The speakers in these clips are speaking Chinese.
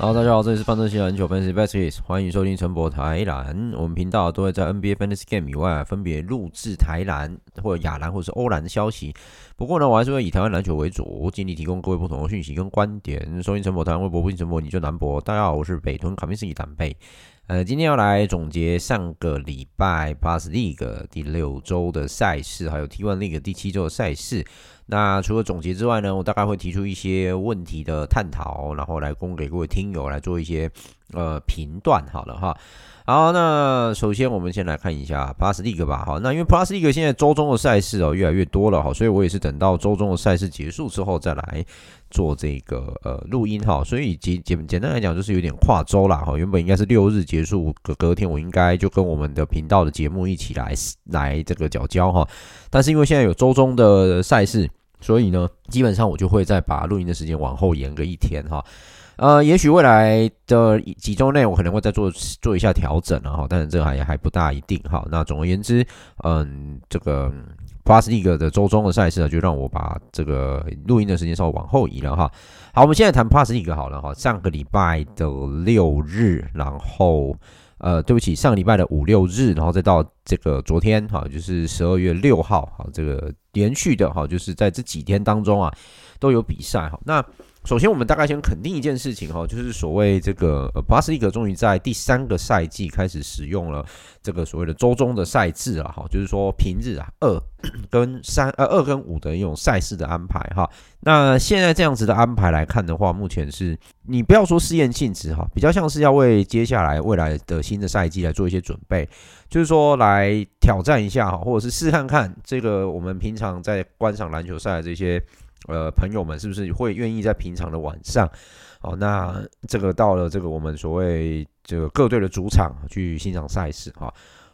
好，大家好，这里是范特西篮球 Fantasy Baskets，欢迎收听陈博台篮。我们频道都会在 NBA Fantasy Game 以外，分别录制台篮或者亚篮或者是欧篮的消息。不过呢，我还是会以台湾篮球为主，尽力提供各位不同的讯息跟观点。收听陈博台湾微博，不听陈博你就难博。大家好，我是北屯卡米斯基坦贝。呃，今天要来总结上个礼拜 Plus League 第六周的赛事，还有 T1 League 第七周的赛事。那除了总结之外呢，我大概会提出一些问题的探讨，然后来供给各位听友来做一些呃评断，好了哈。好，那首先我们先来看一下 Plus League 吧，好，那因为 Plus League 现在周中的赛事哦越来越多了哈，所以我也是等到周中的赛事结束之后再来做这个呃录音哈，所以简简简单来讲就是有点跨周啦哈，原本应该是六日结束，隔隔天我应该就跟我们的频道的节目一起来来这个角交哈，但是因为现在有周中的赛事。所以呢，基本上我就会再把录音的时间往后延个一天哈，呃，也许未来的几周内我可能会再做做一下调整了哈，但是这还还不大一定哈。那总而言之，嗯，这个 Plus League 的周中的赛事呢，就让我把这个录音的时间稍微往后移了哈。好，我们现在谈 Plus League 好了哈。上个礼拜的六日，然后。呃，对不起，上礼拜的五六日，然后再到这个昨天，哈，就是十二月六号，哈，这个连续的，哈，就是在这几天当中啊，都有比赛，哈，那。首先，我们大概先肯定一件事情哈，就是所谓这个呃，Plus League 终于在第三个赛季开始使用了这个所谓的周中的赛制了，哈，就是说平日啊二 跟三呃二跟五的一种赛事的安排哈。那现在这样子的安排来看的话，目前是你不要说试验性质哈，比较像是要为接下来未来的新的赛季来做一些准备，就是说来挑战一下哈，或者是试看看这个我们平常在观赏篮球赛的这些。呃，朋友们是不是会愿意在平常的晚上，哦，那这个到了这个我们所谓这个各队的主场去欣赏赛事哈，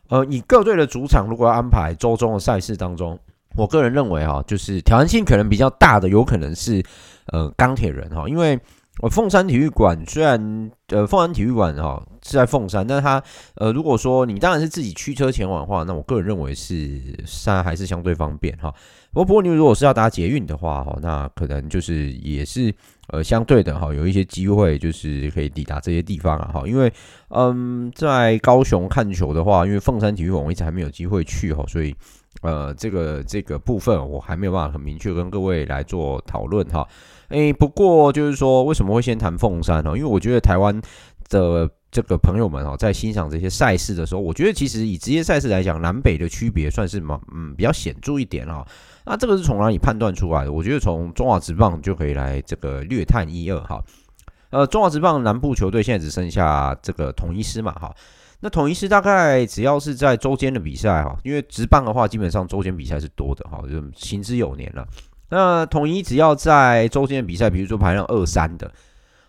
呃，以各队的主场如果要安排周中的赛事当中，我个人认为哈，就是挑战性可能比较大的，有可能是呃钢铁人哈，因为我凤山体育馆虽然呃凤山体育馆哈是在凤山，但是它呃如果说你当然是自己驱车前往的话，那我个人认为是山还是相对方便哈。不过，不过你如果是要搭捷运的话，哈，那可能就是也是呃相对的哈，有一些机会就是可以抵达这些地方啊，哈，因为嗯，在高雄看球的话，因为凤山体育馆我一直还没有机会去哈，所以呃，这个这个部分我还没有办法很明确跟各位来做讨论哈。诶，不过就是说为什么会先谈凤山呢？因为我觉得台湾的这个朋友们哈，在欣赏这些赛事的时候，我觉得其实以职业赛事来讲，南北的区别算是蛮嗯比较显著一点啊。那这个是从哪里判断出来的？我觉得从中华职棒就可以来这个略探一二哈。呃，中华职棒南部球队现在只剩下这个统一狮嘛哈。那统一狮大概只要是在周间的比赛哈，因为职棒的话基本上周间比赛是多的哈，就行之有年了。那统一只要在周间的比赛，比如说排上二三的，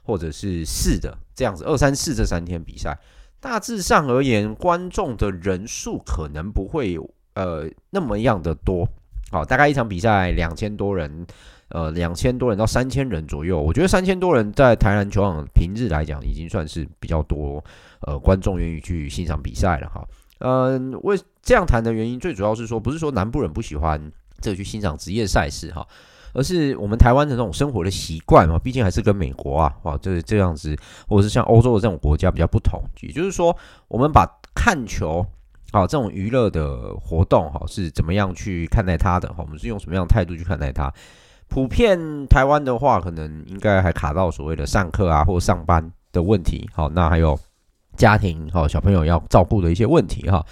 或者是四的这样子，二三四这三天比赛，大致上而言，观众的人数可能不会呃那么样的多。好，大概一场比赛两千多人，呃，两千多人到三千人左右。我觉得三千多人在台南球场平日来讲，已经算是比较多，呃，观众愿意去欣赏比赛了哈。嗯、为这样谈的原因，最主要是说，不是说南部人不喜欢这个去欣赏职业赛事哈，而是我们台湾的这种生活的习惯嘛，毕竟还是跟美国啊，哇，这这样子，或者是像欧洲的这种国家比较不同。也就是说，我们把看球啊这种娱乐的活动哈是怎么样去看待它的哈，我们是用什么样的态度去看待它？普遍台湾的话，可能应该还卡到所谓的上课啊或上班的问题。好，那还有家庭哈小朋友要照顾的一些问题哈。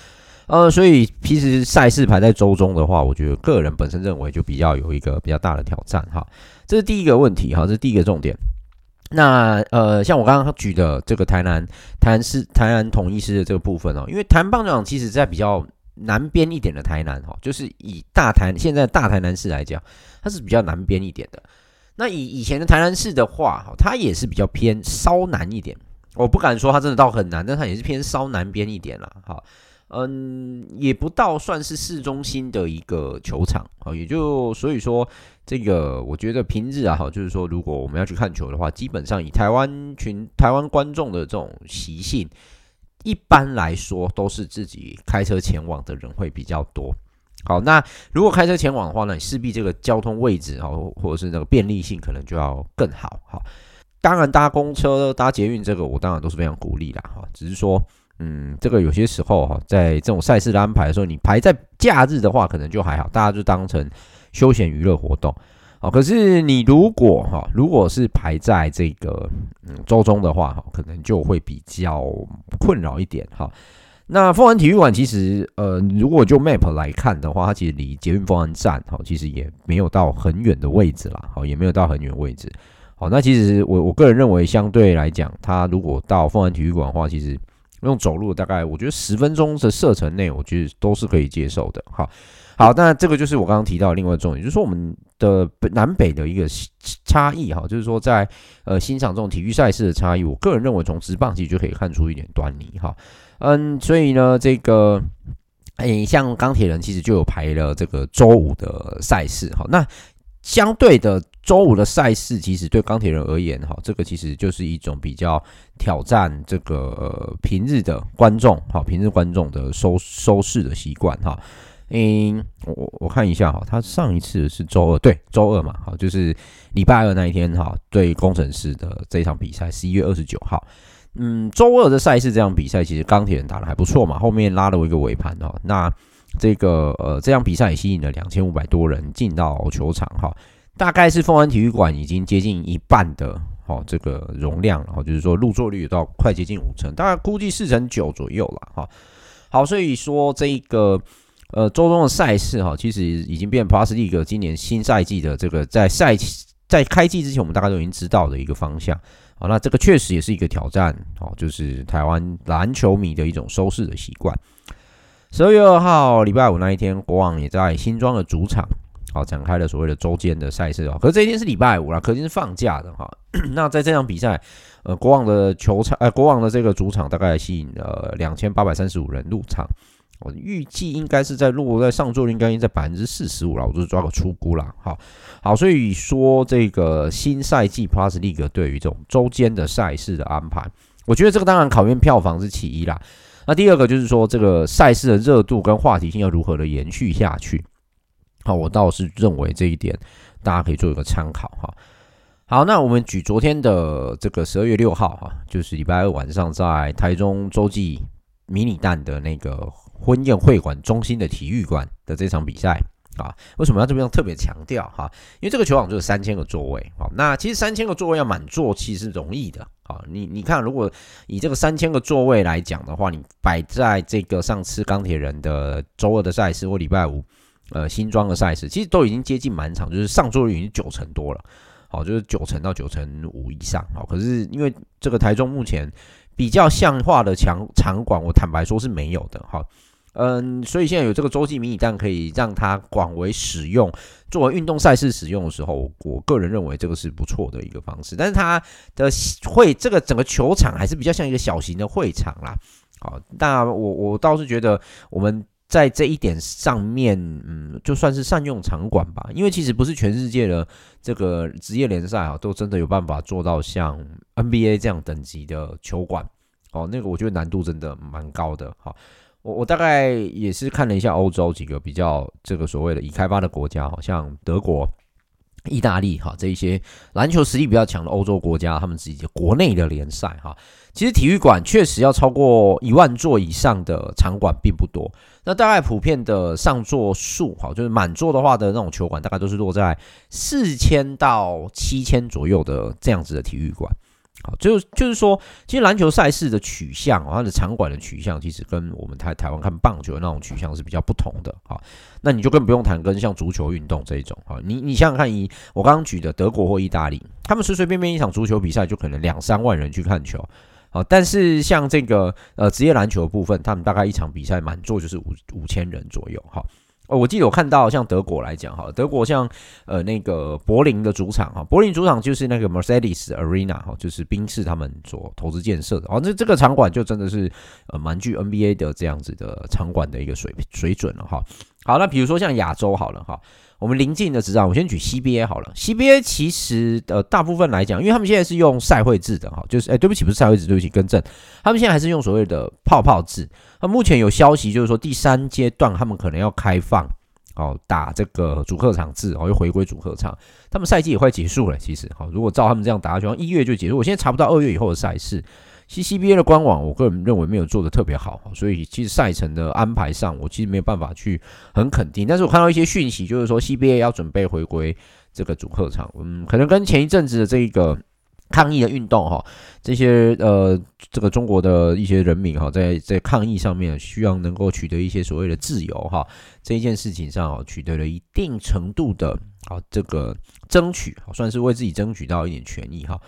呃，所以其实赛事排在周中的话，我觉得个人本身认为就比较有一个比较大的挑战哈。这是第一个问题哈，这是第一个重点。那呃，像我刚刚举的这个台南台南市台南统一狮的这个部分哦，因为台南棒球场其实在比较南边一点的台南哈，就是以大台现在大台南市来讲，它是比较南边一点的。那以以前的台南市的话哈，它也是比较偏稍南一点。我不敢说它真的到很南，但它也是偏稍南边一点啦。哈。嗯，也不到算是市中心的一个球场啊，也就所以说，这个我觉得平日啊，哈，就是说，如果我们要去看球的话，基本上以台湾群、台湾观众的这种习性，一般来说都是自己开车前往的人会比较多。好，那如果开车前往的话呢，势必这个交通位置啊，或者是那个便利性可能就要更好。好，当然搭公车、搭捷运这个，我当然都是非常鼓励啦。哈，只是说。嗯，这个有些时候哈，在这种赛事的安排的时候，你排在假日的话，可能就还好，大家就当成休闲娱乐活动。好，可是你如果哈，如果是排在这个嗯周中的话哈，可能就会比较困扰一点哈。那凤凰体育馆其实呃，如果就 map 来看的话，它其实离捷运凤安站哈，其实也没有到很远的位置啦，好，也没有到很远位置。好，那其实我我个人认为，相对来讲，它如果到凤凰体育馆的话，其实。用走路大概，我觉得十分钟的射程内，我觉得都是可以接受的。好，好，那这个就是我刚刚提到的另外一个重点，就是说我们的南北的一个差异哈，就是说在呃欣赏这种体育赛事的差异，我个人认为从直棒其实就可以看出一点端倪哈。嗯，所以呢，这个诶，像钢铁人其实就有排了这个周五的赛事哈，那。相对的，周五的赛事其实对钢铁人而言，哈，这个其实就是一种比较挑战这个、呃、平日的观众，哈，平日观众的收收视的习惯，哈。嗯，我我看一下，哈，他上一次是周二，对，周二嘛，哈，就是礼拜二那一天，哈，对工程师的这场比赛，十一月二十九号。嗯，周二的赛事这场比赛，其实钢铁人打得还不错嘛，后面拉了一个尾盘，哈，那。这个呃，这场比赛也吸引了两千五百多人进到球场哈，大概是凤安体育馆已经接近一半的哦这个容量，然后就是说入座率到快接近五成，大概估计四成九左右了哈。好，所以说这个呃周中的赛事哈，其实已经变 Plus League 今年新赛季的这个在赛在开季之前，我们大概都已经知道的一个方向。好，那这个确实也是一个挑战哦，就是台湾篮球迷的一种收视的习惯。十二月二号，礼拜五那一天，国王也在新庄的主场，好展开了所谓的周间的赛事啊。可是这一天是礼拜五啦，可见是放假的哈。那在这场比赛，呃，国王的球场，呃，国王的这个主场大概吸引了两千八百三十五人入场。我预计应该是在落在上座率应该在百分之四十五了，我就是抓个出估啦。好，好，所以说这个新赛季 Plus League 对于这种周间的赛事的安排，我觉得这个当然考验票房是其一啦。那第二个就是说，这个赛事的热度跟话题性要如何的延续下去？好，我倒是认为这一点大家可以做一个参考哈。好，那我们举昨天的这个十二月六号哈，就是礼拜二晚上在台中洲际迷你蛋的那个婚宴会馆中心的体育馆的这场比赛。啊，为什么要这边特别强调哈？因为这个球场就有三千个座位，好，那其实三千个座位要满座其实是容易的，好，你你看，如果以这个三千个座位来讲的话，你摆在这个上次钢铁人的周二的赛事或礼拜五，呃，新庄的赛事，其实都已经接近满场，就是上座率已经九成多了，好，就是九成到九成五以上，好，可是因为这个台中目前比较像话的场场馆，我坦白说是没有的，哈。嗯，所以现在有这个洲际迷你蛋可以让它广为使用，作为运动赛事使用的时候，我个人认为这个是不错的一个方式。但是它的会这个整个球场还是比较像一个小型的会场啦。好，那我我倒是觉得我们在这一点上面，嗯，就算是善用场馆吧。因为其实不是全世界的这个职业联赛啊，都真的有办法做到像 NBA 这样等级的球馆。哦，那个我觉得难度真的蛮高的。好。我我大概也是看了一下欧洲几个比较这个所谓的已开发的国家，好像德国、意大利哈这一些篮球实力比较强的欧洲国家，他们自己国内的联赛哈，其实体育馆确实要超过一万座以上的场馆并不多。那大概普遍的上座数哈，就是满座的话的那种球馆，大概都是落在四千到七千左右的这样子的体育馆。好，就就是说，其实篮球赛事的取向，它的场馆的取向，其实跟我们台台湾看棒球的那种取向是比较不同的。好，那你就更不用谈跟像足球运动这一种。好，你你想想看，以我刚刚举的德国或意大利，他们随随便便一场足球比赛就可能两三万人去看球。好，但是像这个呃职业篮球的部分，他们大概一场比赛满座就是五五千人左右。好。哦，我记得我看到像德国来讲哈，德国像呃那个柏林的主场哈，柏林主场就是那个 Mercedes Arena 哈，就是宾士他们所投资建设的哦，这这个场馆就真的是呃蛮具 NBA 的这样子的场馆的一个水水准了哈。好，那比如说像亚洲好了哈。我们临近的职场，我先举 CBA 好了。CBA 其实呃大部分来讲，因为他们现在是用赛会制的哈，就是哎对不起不是赛会制，对不起更正，他们现在还是用所谓的泡泡制。那目前有消息就是说第三阶段他们可能要开放哦打这个主客场制哦，又回归主客场。他们赛季也快结束了，其实好，如果照他们这样打，就一月就结束。我现在查不到二月以后的赛事。其实 CBA 的官网，我个人认为没有做的特别好，所以其实赛程的安排上，我其实没有办法去很肯定。但是我看到一些讯息，就是说 CBA 要准备回归这个主客场，嗯，可能跟前一阵子的这个抗议的运动哈，这些呃这个中国的一些人民哈，在在抗议上面需要能够取得一些所谓的自由哈，这一件事情上取得了一定程度的啊这个争取，算是为自己争取到一点权益哈。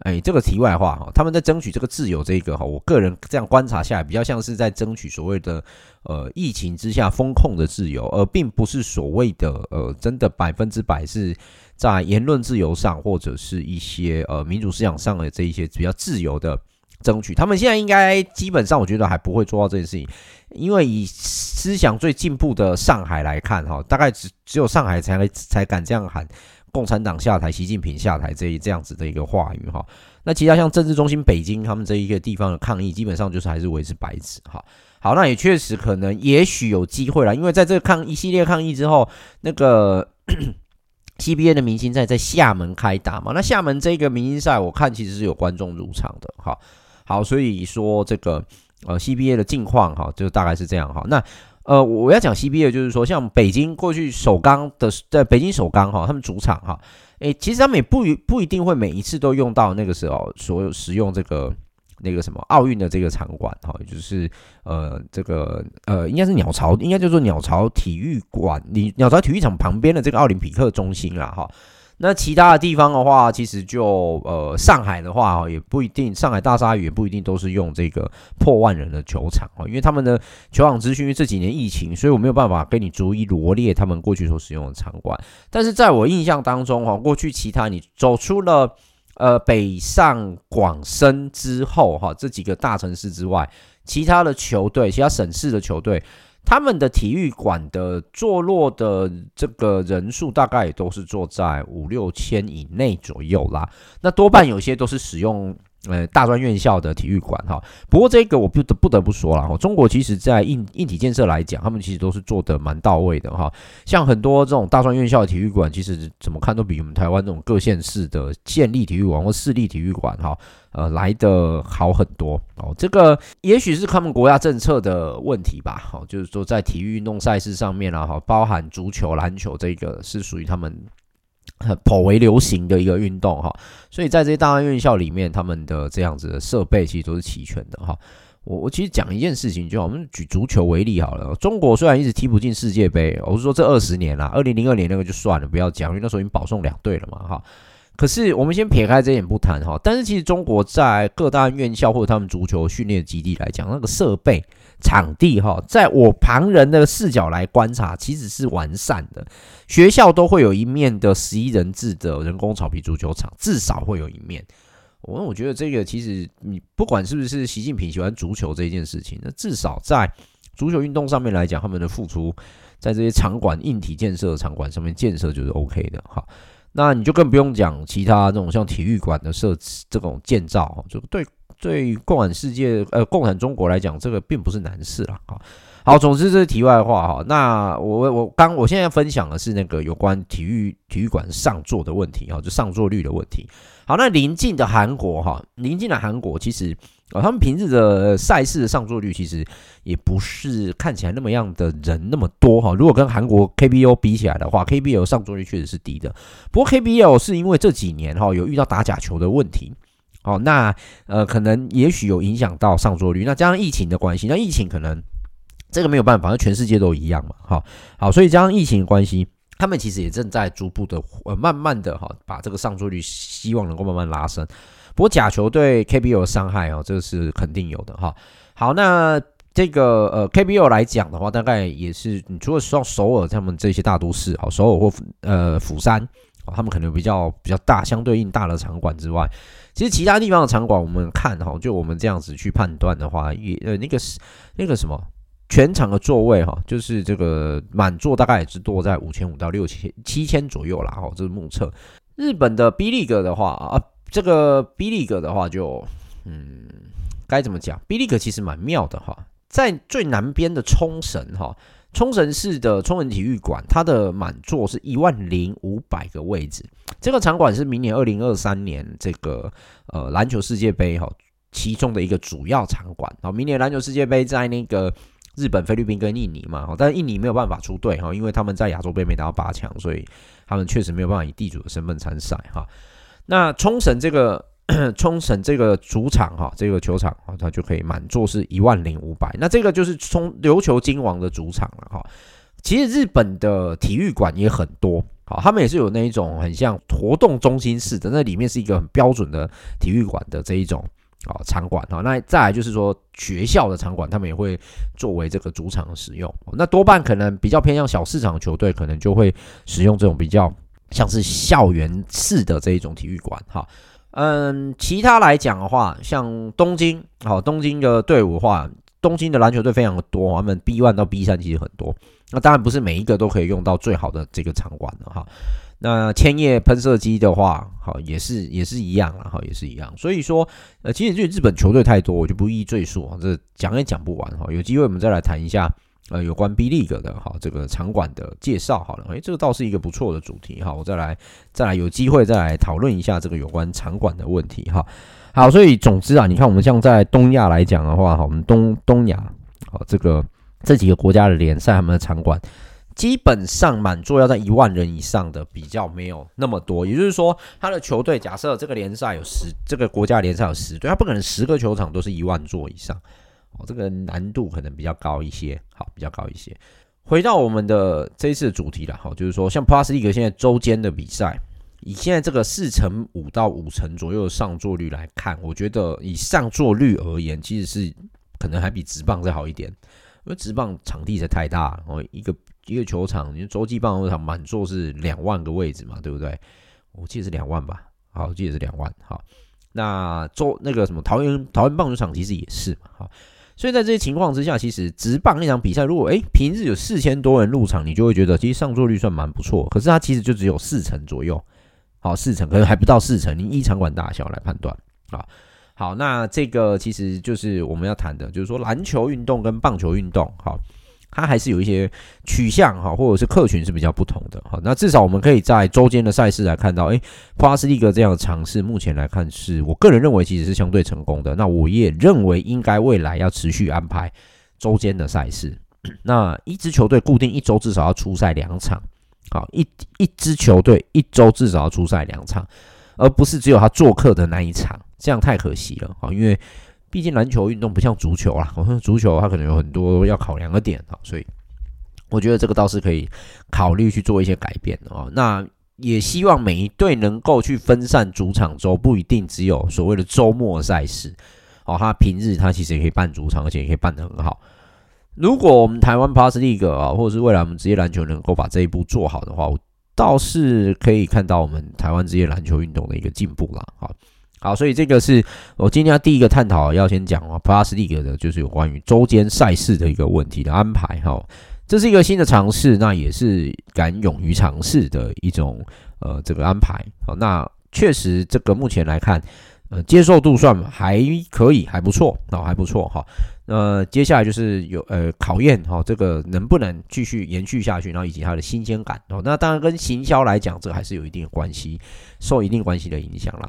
哎，这个题外话哈，他们在争取这个自由，这个哈，我个人这样观察下来，比较像是在争取所谓的呃疫情之下封控的自由，而并不是所谓的呃真的百分之百是在言论自由上或者是一些呃民主思想上的这一些比较自由的争取。他们现在应该基本上，我觉得还不会做到这件事情，因为以思想最进步的上海来看哈，大概只只有上海才才敢这样喊。共产党下台，习近平下台这一这样子的一个话语哈，那其他像政治中心北京他们这一个地方的抗议，基本上就是还是维持白纸哈。好，那也确实可能也许有机会了，因为在这个抗一系列抗议之后，那个 CBA 的明星赛在厦门开打嘛，那厦门这个明星赛我看其实是有观众入场的哈。好，所以说这个呃 CBA 的近况哈，就大概是这样哈。那呃，我要讲 CBA 就是说，像北京过去首钢的，在北京首钢哈，他们主场哈，诶，其实他们也不不一定会每一次都用到那个时候所有使用这个那个什么奥运的这个场馆哈，就是呃这个呃应该是鸟巢，应该叫做鸟巢体育馆，你鸟巢体育场旁边的这个奥林匹克中心啦哈。那其他的地方的话，其实就呃上海的话也不一定，上海大鲨鱼也不一定都是用这个破万人的球场哦，因为他们的球场资讯，因为这几年疫情，所以我没有办法跟你逐一罗列他们过去所使用的场馆。但是在我印象当中哈，过去其他你走出了呃北上广深之后哈，这几个大城市之外，其他的球队，其他省市的球队。他们的体育馆的坐落的这个人数大概也都是坐在五六千以内左右啦。那多半有些都是使用呃大专院校的体育馆哈。不过这个我不得不得不说了哈，中国其实在硬硬体建设来讲，他们其实都是做得蛮到位的哈。像很多这种大专院校的体育馆，其实怎么看都比我们台湾这种各县市的县立体育馆或市立体育馆哈。呃，来得好很多哦。这个也许是他们国家政策的问题吧。好，就是说在体育运动赛事上面啊，哈，包含足球、篮球这个是属于他们颇为流行的一个运动哈。所以在这些大专院校里面，他们的这样子的设备其实都是齐全的哈。我我其实讲一件事情，就好，我们举足球为例好了。中国虽然一直踢不进世界杯，我是说这二十年啦，二零零二年那个就算了，不要讲，因为那时候已经保送两队了嘛，哈。可是我们先撇开这一点不谈哈，但是其实中国在各大院校或者他们足球训练基地来讲，那个设备场地哈，在我旁人的视角来观察，其实是完善的。学校都会有一面的十一人制的人工草皮足球场，至少会有一面。我我觉得这个其实你不管是不是习近平喜欢足球这件事情，那至少在足球运动上面来讲，他们的付出在这些场馆硬体建设的场馆上面建设就是 OK 的哈。那你就更不用讲其他这种像体育馆的设置这种建造，就对对共产世界呃共产中国来讲，这个并不是难事了啊。好，总之这是题外话哈。那我我刚我现在分享的是那个有关体育体育馆上座的问题哈，就上座率的问题。好，那邻近的韩国哈，邻近的韩国其实啊，他们平日的赛事的上座率其实也不是看起来那么样的人那么多哈。如果跟韩国 KBO 比起来的话，KBL 上座率确实是低的。不过 KBO 是因为这几年哈有遇到打假球的问题。哦，那呃，可能也许有影响到上座率，那加上疫情的关系，那疫情可能这个没有办法，那全世界都一样嘛，好，好，所以加上疫情的关系，他们其实也正在逐步的呃，慢慢的哈，把这个上座率希望能够慢慢拉升。不过假球对 KBO 的伤害哦，这个是肯定有的哈。好，那这个呃 KBO 来讲的话，大概也是你除了像首尔他们这些大都市，好，首尔或呃釜山，他们可能比较比较大，相对应大的场馆之外。其实其他地方的场馆，我们看哈，就我们这样子去判断的话，也呃那个是那个什么全场的座位哈，就是这个满座大概也是多在五千五到六千七千左右啦哈，这是目测。日本的 B League 的话啊，这个 B League 的话就嗯该怎么讲？B League 其实蛮妙的哈，在最南边的冲绳哈。冲绳市的冲绳体育馆，它的满座是一万零五百个位置。这个场馆是明年二零二三年这个呃篮球世界杯哈其中的一个主要场馆。好，明年篮球世界杯在那个日本、菲律宾跟印尼嘛，但印尼没有办法出队哈，因为他们在亚洲杯没达到八强，所以他们确实没有办法以地主的身份参赛哈。那冲绳这个。冲绳这个主场哈，这个球场啊，它就可以满座是一万零五百。那这个就是冲琉球金王的主场了哈。其实日本的体育馆也很多，好，他们也是有那一种很像活动中心式的，那里面是一个很标准的体育馆的这一种啊场馆哈。那再来就是说学校的场馆，他们也会作为这个主场使用。那多半可能比较偏向小市场球队，可能就会使用这种比较像是校园式的这一种体育馆哈。嗯，其他来讲的话，像东京，好，东京的队伍的话，东京的篮球队非常的多，他们 B one 到 B 三其实很多。那当然不是每一个都可以用到最好的这个场馆的哈。那千叶喷射机的话，好，也是也是一样了哈，也是一样。所以说，呃，其实就日本球队太多，我就不一一赘述，这讲也讲不完哈。有机会我们再来谈一下。呃，有关 B League 的哈，这个场馆的介绍好了，诶，这个倒是一个不错的主题哈，我再来再来有机会再来讨论一下这个有关场馆的问题哈。好，所以总之啊，你看我们像在东亚来讲的话哈，我们东东亚好这个这几个国家的联赛，他们的场馆基本上满座要在一万人以上的比较没有那么多，也就是说，他的球队假设这个联赛有十，这个国家联赛有十队，他不可能十个球场都是一万座以上。这个难度可能比较高一些，好，比较高一些。回到我们的这一次的主题了，好，就是说像 Plus League 现在周间的比赛，以现在这个四成五到五成左右的上座率来看，我觉得以上座率而言，其实是可能还比直棒再好一点，因为直棒场地才太大，哦，一个一个球场，因为洲际棒球场满座是两万个位置嘛，对不对？我记得是两万吧，好，我记得是两万，好，那周那个什么桃园桃园棒球场其实也是嘛，好。所以在这些情况之下，其实直棒那场比赛，如果诶平日有四千多人入场，你就会觉得其实上座率算蛮不错。可是它其实就只有四成左右，好，四成可能还不到四成。你依场馆大小来判断啊。好，那这个其实就是我们要谈的，就是说篮球运动跟棒球运动，好。它还是有一些取向哈，或者是客群是比较不同的哈。那至少我们可以在周间的赛事来看到，诶，Plus League 这样的尝试，目前来看是我个人认为其实是相对成功的。那我也认为应该未来要持续安排周间的赛事。那一支球队固定一周至少要出赛两场，好，一一支球队一周至少要出赛两场，而不是只有他做客的那一场，这样太可惜了哈，因为。毕竟篮球运动不像足球啦，好 像足球它可能有很多要考量的点啊，所以我觉得这个倒是可以考虑去做一些改变哦。那也希望每一队能够去分散主场周，不一定只有所谓的周末赛事哦。它平日它其实也可以办主场，而且也可以办得很好。如果我们台湾 Plus League 啊，或者是未来我们职业篮球能够把这一步做好的话，我倒是可以看到我们台湾职业篮球运动的一个进步啦。好。好，所以这个是我今天第一个探讨要先讲啊，Plus League 的就是有关于周间赛事的一个问题的安排哈。这是一个新的尝试，那也是敢勇于尝试的一种呃这个安排。好，那确实这个目前来看，呃接受度算还可以，还不错，哦，还不错哈。呃，接下来就是有呃考验哈，这个能不能继续延续下去，然后以及它的新鲜感哦。那当然跟行销来讲，这还是有一定的关系，受一定关系的影响啦。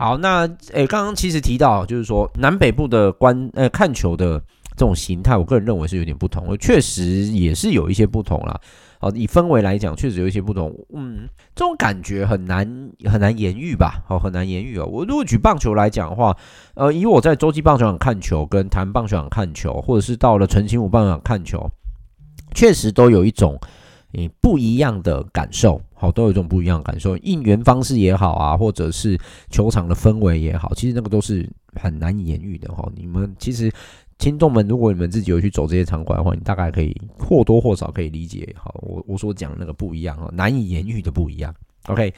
好，那诶，刚刚其实提到就是说南北部的观呃看球的这种形态，我个人认为是有点不同，确实也是有一些不同啦。好，以氛围来讲，确实有一些不同。嗯，这种感觉很难很难言喻吧？好，很难言喻哦。我如果举棒球来讲的话，呃，以我在洲际棒球场看球，跟台湾棒球场看球，或者是到了澄清湖棒球场看球，确实都有一种诶不一样的感受。好，都有一种不一样的感受，应援方式也好啊，或者是球场的氛围也好，其实那个都是很难言喻的哈。你们其实。听众们，如果你们自己有去走这些场馆的话，你大概可以或多或少可以理解，好，我我所讲那个不一样啊，难以言喻的不一样。OK，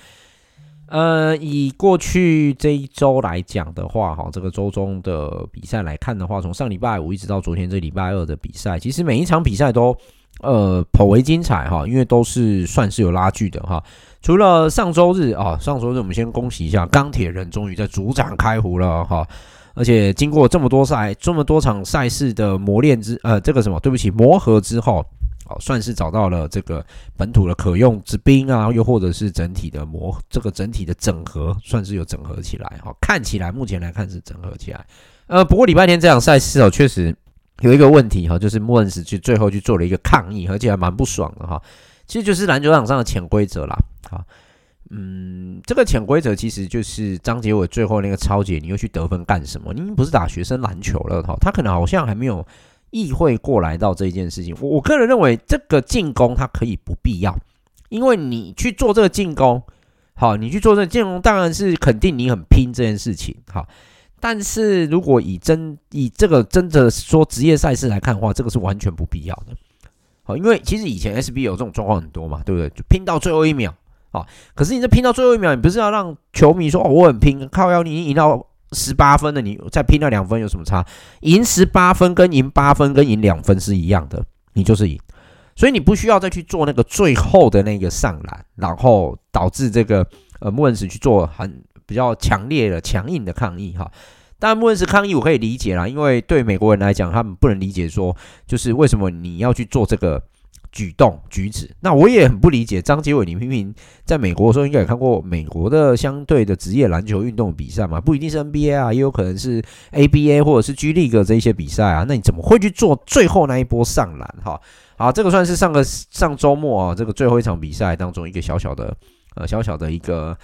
呃，以过去这一周来讲的话，哈，这个周中的比赛来看的话，从上礼拜五一直到昨天这礼拜二的比赛，其实每一场比赛都呃颇为精彩哈，因为都是算是有拉锯的哈。除了上周日啊，上周日我们先恭喜一下钢铁人终于在主场开胡了哈。而且经过这么多赛、这么多场赛事的磨练之，呃，这个什么，对不起，磨合之后，哦，算是找到了这个本土的可用之兵啊，又或者是整体的磨，这个整体的整合，算是有整合起来，哈，看起来目前来看是整合起来。呃，不过礼拜天这场赛事哦，确实有一个问题哈，就是莫恩斯去最后去做了一个抗议，而且还蛮不爽的哈。其实就是篮球场上的潜规则啦，啊。嗯，这个潜规则其实就是张杰伟最后那个超姐，你又去得分干什么？你不是打学生篮球了哈，他可能好像还没有意会过来到这一件事情。我我个人认为，这个进攻他可以不必要，因为你去做这个进攻，好，你去做这个进攻当然是肯定你很拼这件事情，好，但是如果以真以这个真的说职业赛事来看的话，这个是完全不必要的，好，因为其实以前 S B 有这种状况很多嘛，对不对？就拼到最后一秒。啊！可是你这拼到最后一秒，你不是要让球迷说哦，我很拼，靠腰，你赢到十八分了，你再拼那两分有什么差？赢十八分跟赢八分跟赢两分是一样的，你就是赢。所以你不需要再去做那个最后的那个上篮，然后导致这个呃莫恩斯去做很比较强烈的强硬的抗议哈。当然穆恩斯抗议我可以理解啦，因为对美国人来讲，他们不能理解说就是为什么你要去做这个。举动举止，那我也很不理解。张杰伟，你明明在美国的时候应该也看过美国的相对的职业篮球运动比赛嘛？不一定是 NBA 啊，也有可能是 ABA 或者是 G League 这一些比赛啊。那你怎么会去做最后那一波上篮？哈，好，这个算是上个上周末啊，这个最后一场比赛当中一个小小的呃小小的一个。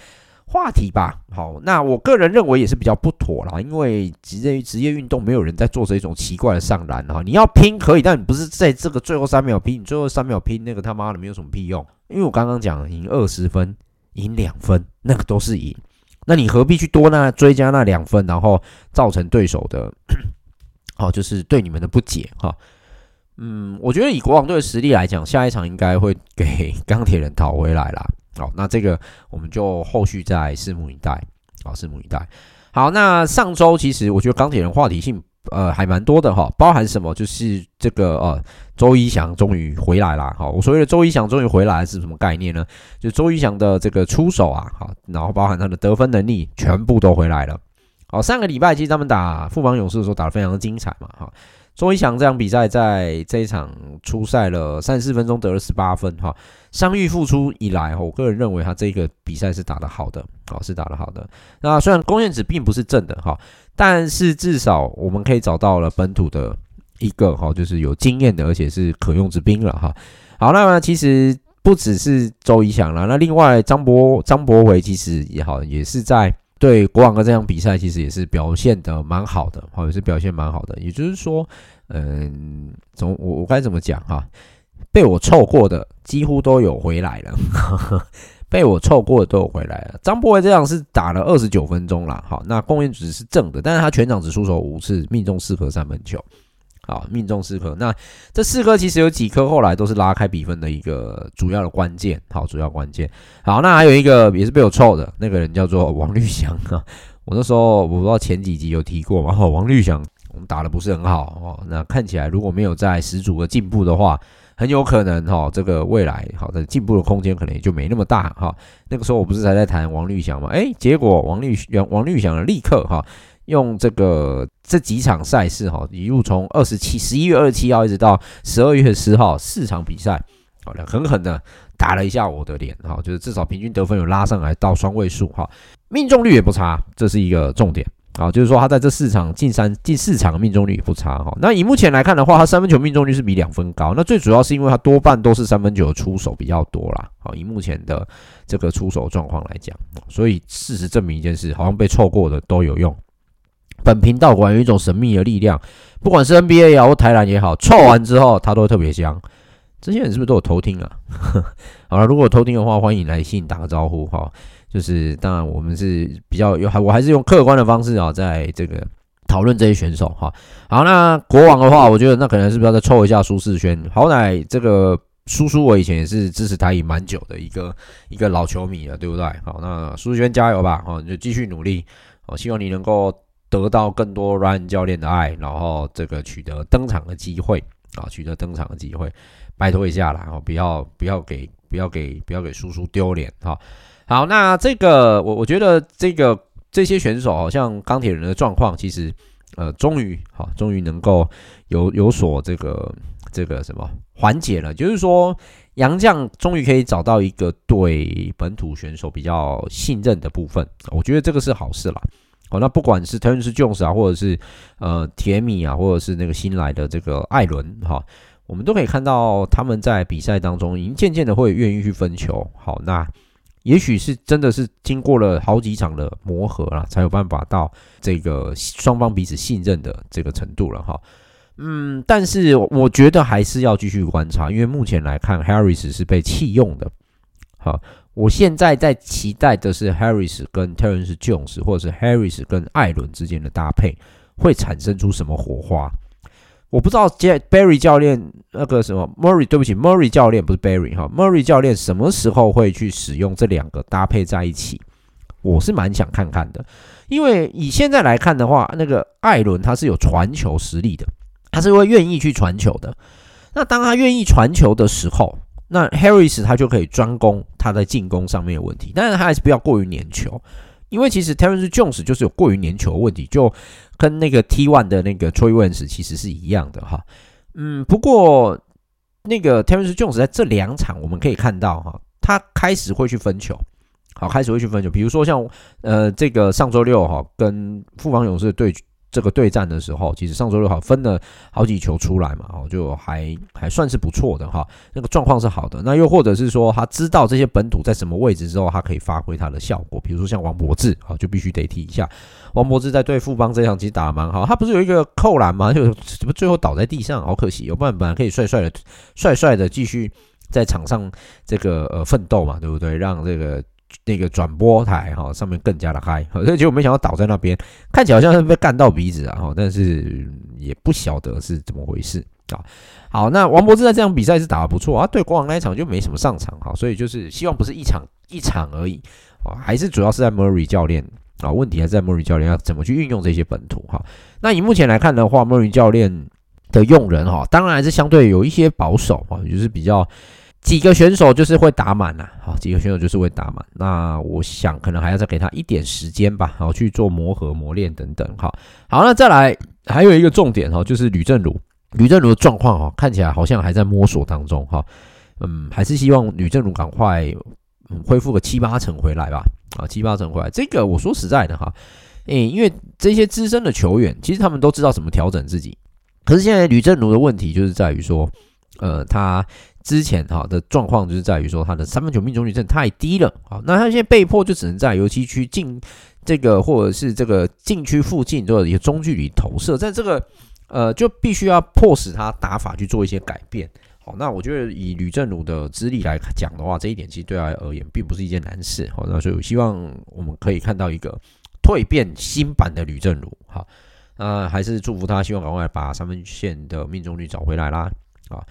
话题吧，好，那我个人认为也是比较不妥啦，因为职业职业运动没有人在做这种奇怪的上篮哈，你要拼可以，但你不是在这个最后三秒拼，你最后三秒拼那个他妈的没有什么屁用，因为我刚刚讲赢二十分，赢两分，那个都是赢，那你何必去多那追加那两分，然后造成对手的，好，就是对你们的不解哈，嗯，我觉得以国王队的实力来讲，下一场应该会给钢铁人讨回来啦。好，那这个我们就后续再拭目以待。好，拭目以待。好，那上周其实我觉得钢铁人话题性呃还蛮多的哈，包含什么？就是这个呃周一翔终于回来了。好，我所谓的周一翔终于回来是什么概念呢？就周一翔的这个出手啊，好，然后包含他的得分能力全部都回来了。好，上个礼拜其实他们打富邦勇士的时候打得非常的精彩嘛，哈。周一翔这场比赛在这一场出赛了三十四分钟，得了十八分，哈。伤愈复出以来，我个人认为他这个比赛是打得好的，好，是打得好的。那虽然贡献值并不是正的，哈，但是至少我们可以找到了本土的一个，哈，就是有经验的，而且是可用之兵了，哈。好，那么其实不只是周一翔了，那另外张博张博维其实也好，也是在对国王的这场比赛，其实也是表现的蛮好的，好，也是表现蛮好的。也就是说，嗯，怎么我我该怎么讲哈？被我凑过的几乎都有回来了，被我凑过的都有回来了。张博伟这样是打了二十九分钟啦，好，那贡献值是正的，但是他全场只出手五次，命中四颗三分球，好，命中四颗。那这四颗其实有几颗后来都是拉开比分的一个主要的关键，好，主要关键。好，那还有一个也是被我凑的那个人叫做王绿祥啊，我那时候我不知道前几集有提过嘛，王绿祥我们打得不是很好哦，那看起来如果没有在十组的进步的话。很有可能哈，这个未来好的进步的空间可能也就没那么大哈。那个时候我不是才在谈王律翔嘛？哎，结果王律王律翔立刻哈用这个这几场赛事哈，一路从二十七十一月二十七号一直到十二月十号四场比赛，好的狠狠的打了一下我的脸哈，就是至少平均得分有拉上来到双位数哈，命中率也不差，这是一个重点。啊，就是说他在这四场近三近四场命中率也不差哈。那以目前来看的话，他三分球命中率是比两分高。那最主要是因为他多半都是三分球出手比较多啦。好，以目前的这个出手状况来讲，所以事实证明一件事，好像被错过的都有用。本频道果然有一种神秘的力量，不管是 NBA 也好，或台篮也好，凑完之后他都特别香。这些人是不是都有偷听啊？好了，如果偷听的话，欢迎来信打个招呼哈。就是当然，我们是比较有还我还是用客观的方式啊，在这个讨论这些选手哈。好，那国王的话，我觉得那可能是不是要再凑一下苏世轩？好歹这个叔叔我以前也是支持台银蛮久的一个一个老球迷了，对不对？好，那苏世轩加油吧！好，就继续努力。我希望你能够得到更多 Ryan 教练的爱，然后这个取得登场的机会啊，取得登场的机会，拜托一下啦！哦，不要不要给不要给不要给叔叔丢脸哈。好，那这个我我觉得这个这些选手好像钢铁人的状况，其实呃终于好，终于能够有有所这个这个什么缓解了，就是说杨将终于可以找到一个对本土选手比较信任的部分，我觉得这个是好事啦。好，那不管是 Terence Jones 啊，或者是呃铁米啊，或者是那个新来的这个艾伦哈，我们都可以看到他们在比赛当中已经渐渐的会愿意去分球。好，那。也许是真的是经过了好几场的磨合啦，才有办法到这个双方彼此信任的这个程度了哈。嗯，但是我觉得还是要继续观察，因为目前来看，Harris 是被弃用的。好，我现在在期待的是 Harris 跟 Terence Jones，或者是 Harris 跟艾伦之间的搭配会产生出什么火花。我不知道 Barry 教练那个什么 Murray，对不起，Murray 教练不是 Barry 哈，Murray 教练什么时候会去使用这两个搭配在一起？我是蛮想看看的，因为以现在来看的话，那个艾伦他是有传球实力的，他是会愿意去传球的。那当他愿意传球的时候，那 Harris 他就可以专攻他在进攻上面的问题，但是他还是不要过于粘球。因为其实 Terrence Jones 就是有过于粘球的问题，就跟那个 T1 的那个 Troy Weavers 其实是一样的哈。嗯，不过那个 Terrence Jones 在这两场我们可以看到哈，他开始会去分球，好，开始会去分球。比如说像呃这个上周六哈跟富邦勇士的对决。这个对战的时候，其实上周六好分了好几球出来嘛，哦，就还还算是不错的哈，那个状况是好的。那又或者是说，他知道这些本土在什么位置之后，他可以发挥他的效果。比如说像王柏志，啊，就必须得提一下，王柏志在对富邦这场其实打得蛮好，他不是有一个扣篮吗？就怎么最后倒在地上，好可惜。有办法本来可以帅帅的、帅帅的继续在场上这个呃奋斗嘛，对不对？让这个。那个转播台哈上面更加的嗨，所以结果没想到倒在那边，看起来好像是被干到鼻子啊哈，但是也不晓得是怎么回事啊。好，那王柏智在这场比赛是打得不错啊，对国王那一场就没什么上场哈，所以就是希望不是一场一场而已啊，还是主要是在 Murray 教练啊，问题还是在 Murray 教练要怎么去运用这些本土哈。那以目前来看的话，Murray 教练的用人哈，当然还是相对有一些保守啊，就是比较。几个选手就是会打满呐，好，几个选手就是会打满。那我想可能还要再给他一点时间吧，好去做磨合、磨练等等。好，好，那再来还有一个重点哈，就是吕正儒，吕正儒的状况哈，看起来好像还在摸索当中哈。嗯，还是希望吕正儒赶快恢复个七八成回来吧。啊，七八成回来，这个我说实在的哈，诶，因为这些资深的球员其实他们都知道怎么调整自己，可是现在吕正儒的问题就是在于说，呃，他。之前哈的状况就是在于说他的三分球命中率真的太低了，好，那他现在被迫就只能在油漆区进这个或者是这个禁区附近做一个中距离投射，在这个呃就必须要迫使他打法去做一些改变，好，那我觉得以吕正儒的资历来讲的话，这一点其实对他而言并不是一件难事，好，那所以我希望我们可以看到一个蜕变新版的吕正儒，好，那还是祝福他，希望赶快把三分线的命中率找回来啦，啊。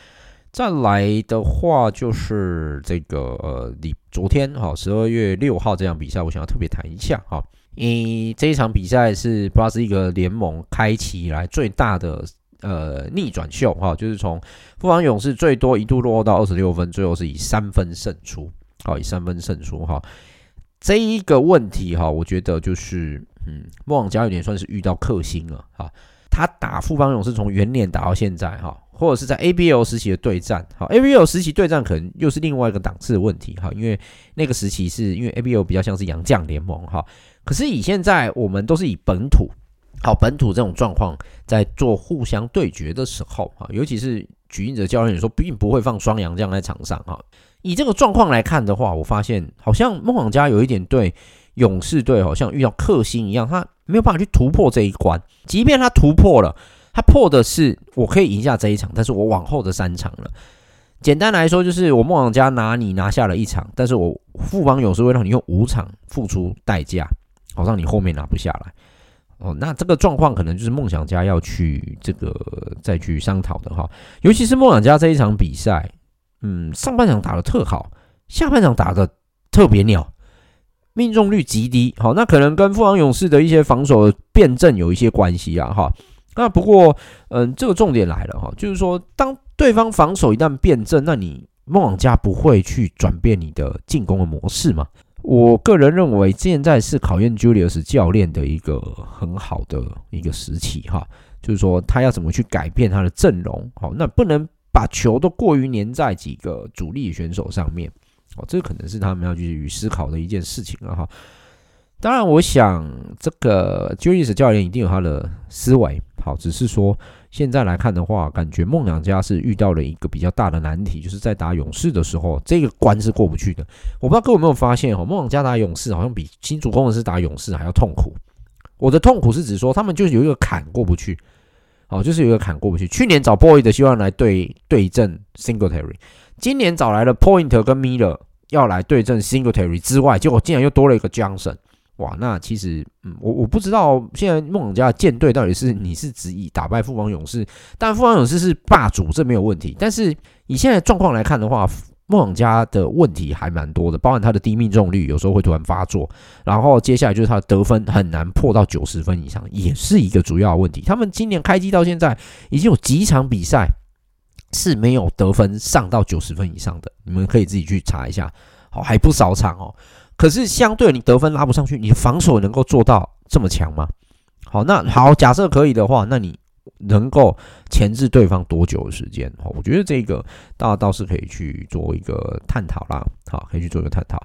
再来的话就是这个呃，你昨天哈十二月六号这场比赛，我想要特别谈一下哈，因为这一场比赛是 Plus 一个联盟开启以来最大的呃逆转秀哈，就是从富邦勇士最多一度落后到二十六分，最后是以三分胜出，好，以三分胜出哈。这一个问题哈，我觉得就是嗯，梦想家有点算是遇到克星了哈。他打富邦勇士从元年打到现在哈，或者是在 ABL 时期的对战，好，ABL 时期对战可能又是另外一个档次的问题哈，因为那个时期是因为 ABL 比较像是洋将联盟哈，可是以现在我们都是以本土。好，本土这种状况在做互相对决的时候，哈，尤其是举印者教练说，并不会放双洋将在场上，哈。以这个状况来看的话，我发现好像梦想家有一点对勇士队好像遇到克星一样，他没有办法去突破这一关。即便他突破了，他破的是我可以赢下这一场，但是我往后的三场了。简单来说，就是我梦想家拿你拿下了一场，但是我富邦勇士会让你用五场付出代价，好让你后面拿不下来。哦，那这个状况可能就是梦想家要去这个再去商讨的哈，尤其是梦想家这一场比赛，嗯，上半场打得特好，下半场打得特别鸟，命中率极低。好，那可能跟富邦勇士的一些防守的辩证有一些关系啊哈。那不过，嗯，这个重点来了哈，就是说，当对方防守一旦变阵，那你梦想家不会去转变你的进攻的模式吗？我个人认为，现在是考验 Julius 教练的一个很好的一个时期哈，就是说他要怎么去改变他的阵容，好，那不能把球都过于粘在几个主力选手上面，哦，这可能是他们要去思考的一件事情了哈。当然，我想这个 Julius 教练一定有他的思维，好，只是说。现在来看的话，感觉梦想家是遇到了一个比较大的难题，就是在打勇士的时候，这个关是过不去的。我不知道各位有没有发现哈，梦想家打勇士好像比新主攻城狮打勇士还要痛苦。我的痛苦是指说，他们就是有一个坎过不去，哦，就是有一个坎过不去。去年找 Boyd 希望来对对阵 Singletary，今年找来了 Point 跟 Miller 要来对阵 Singletary 之外，结果竟然又多了一个 Johnson。哇，那其实，嗯，我我不知道现在梦想家的舰队到底是你是指以打败富邦勇士，但富邦勇士是霸主，这没有问题。但是以现在状况来看的话，梦想家的问题还蛮多的，包含他的低命中率有时候会突然发作，然后接下来就是他的得分很难破到九十分以上，也是一个主要的问题。他们今年开机到现在已经有几场比赛是没有得分上到九十分以上的，你们可以自己去查一下，好，还不少场哦。可是相对你得分拉不上去，你防守能够做到这么强吗？好，那好，假设可以的话，那你能够钳制对方多久的时间？好，我觉得这个倒倒是可以去做一个探讨啦。好，可以去做一个探讨。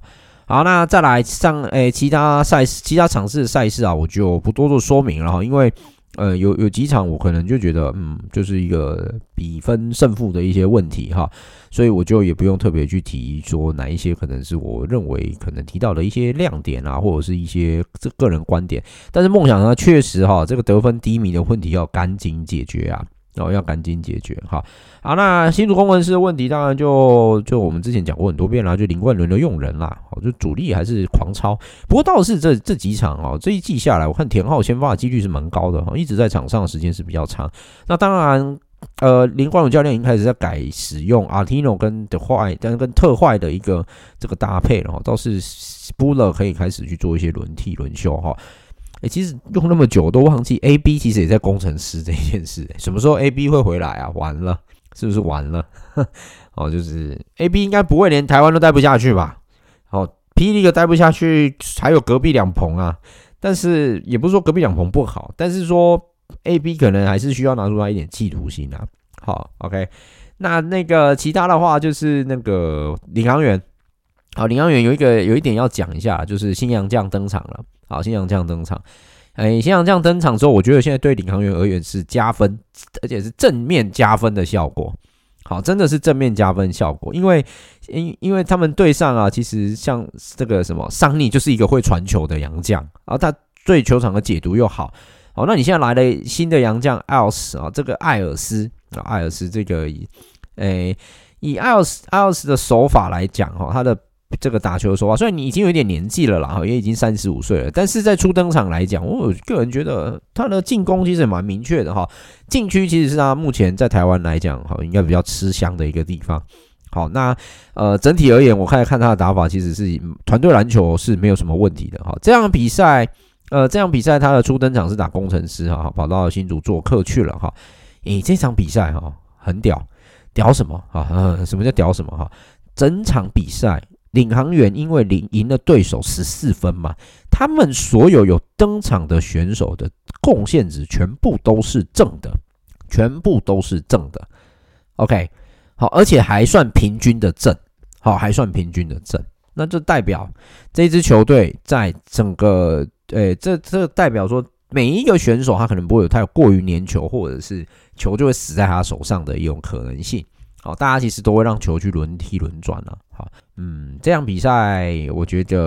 好，那再来上诶、其他赛事、其他场次的赛事啊，我就不多做说明了哈，因为。呃，有有几场我可能就觉得，嗯，就是一个比分胜负的一些问题哈，所以我就也不用特别去提说哪一些可能是我认为可能提到的一些亮点啊，或者是一些这个人观点。但是梦想呢，确实哈，这个得分低迷的问题要赶紧解决啊。然后、哦、要赶紧解决哈，好，那新竹攻城狮的问题当然就就我们之前讲过很多遍了，就林冠伦的用人啦，哦，就主力还是狂超，不过倒是这这几场哦，这一季下来，我看田浩先发的几率是蛮高的哈，一直在场上的时间是比较长。那当然，呃，林冠伦教练已经开始在改使用阿提诺跟的坏，但是跟特坏的一个这个搭配了哈，倒是布勒可以开始去做一些轮替轮休哈。哎、其实用那么久都忘记，A B 其实也在工程师这件事。什么时候 A B 会回来啊？完了，是不是完了？哦，就是 A B 应该不会连台湾都待不下去吧？哦，霹雳个待不下去，还有隔壁两棚啊。但是也不是说隔壁两棚不好，但是说 A B 可能还是需要拿出来一点企图心啊。好，OK，那那个其他的话就是那个领航员。好，领航员有一个有一点要讲一下，就是新洋将登场了。好，新洋将登场，哎、新洋将登场之后，我觉得现在对领航员而言是加分，而且是正面加分的效果。好，真的是正面加分效果，因为因因为他们队上啊，其实像这个什么桑尼就是一个会传球的洋将，然后他对球场的解读又好。好，那你现在来了新的洋将艾尔斯啊，这个艾尔斯啊，艾尔斯这个，诶、欸，以艾尔斯艾尔斯的手法来讲，哈，他的。这个打球的手法，虽然你已经有点年纪了啦，哈也已经三十五岁了，但是在初登场来讲，我个人觉得他的进攻其实也蛮明确的哈。禁区其实是他目前在台湾来讲，哈，应该比较吃香的一个地方。好，那呃，整体而言，我看看他的打法，其实是团队篮球是没有什么问题的哈。这样比赛，呃，这样比赛他的初登场是打工程师哈，跑到新竹做客去了哈。诶，这场比赛哈很屌，屌什么啊？什么叫屌什么哈？整场比赛领航员因为领赢了对手十四分嘛，他们所有有登场的选手的贡献值全部都是正的，全部都是正的。OK，好，而且还算平均的正，好，还算平均的正。那就代表这支球队在整个，诶，这这代表说每一个选手他可能不会有太过于粘球，或者是球就会死在他手上的一种可能性。好，大家其实都会让球去轮替轮转了。好，嗯，这场比赛我觉得，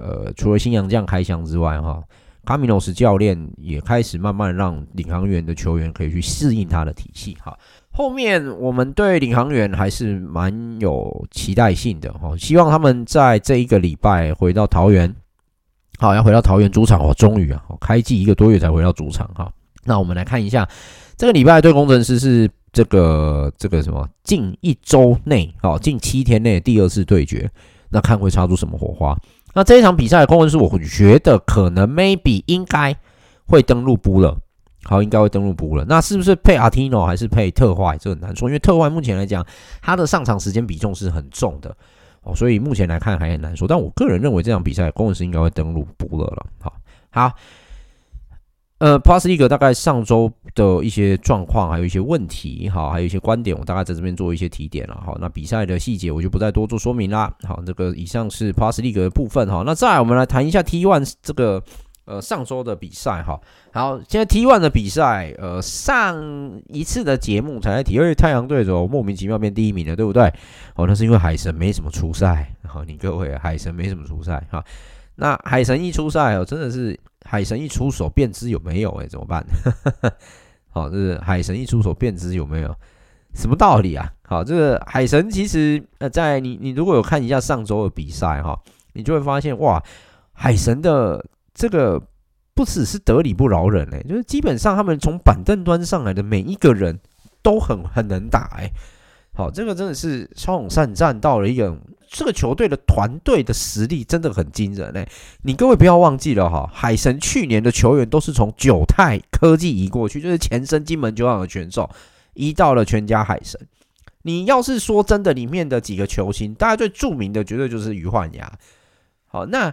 呃，除了新洋将开箱之外，哈，卡米诺斯教练也开始慢慢让领航员的球员可以去适应他的体系。哈。后面我们对领航员还是蛮有期待性的哈，希望他们在这一个礼拜回到桃园，好，要回到桃园主场哦，终于啊，开季一个多月才回到主场哈。那我们来看一下这个礼拜对工程师是这个这个什么近一周内哦，近七天内第二次对决，那看会擦出什么火花。那这一场比赛的攻城狮，我觉得可能 maybe 应该会登陆布了。好，应该会登陆补了。那是不是配阿提诺还是配特坏？这很难说，因为特坏目前来讲，他的上场时间比重是很重的哦，所以目前来看还很难说。但我个人认为这场比赛公文是应该会登陆补了了。好，好，呃，Plus League 大概上周的一些状况，还有一些问题，哈，还有一些观点，我大概在这边做一些提点了。好，那比赛的细节我就不再多做说明啦。好，这个以上是 Plus League 的部分哈。那再来我们来谈一下 T1 这个。呃，上周的比赛哈，好，现在 T1 的比赛，呃，上一次的节目才在提，因为太阳队怎么莫名其妙变第一名了，对不对？哦，那是因为海神没什么出赛，好，你各位，海神没什么出赛哈，那海神一出赛哦，真的是海神一出手便知有没有哎，怎么办？好，这是海神一出手便知有没有，什么道理啊？好，这个海神其实呃，在你你如果有看一下上周的比赛哈，你就会发现哇，海神的。这个不只是得理不饶人哎，就是基本上他们从板凳端上来的每一个人都很很能打哎，好，这个真的是骁勇善战到了一个这个球队的团队的实力真的很惊人哎，你各位不要忘记了哈，海神去年的球员都是从九泰科技移过去，就是前身金门酒厂的选手移到了全家海神。你要是说真的，里面的几个球星，大家最著名的绝对就是于焕牙。好，那。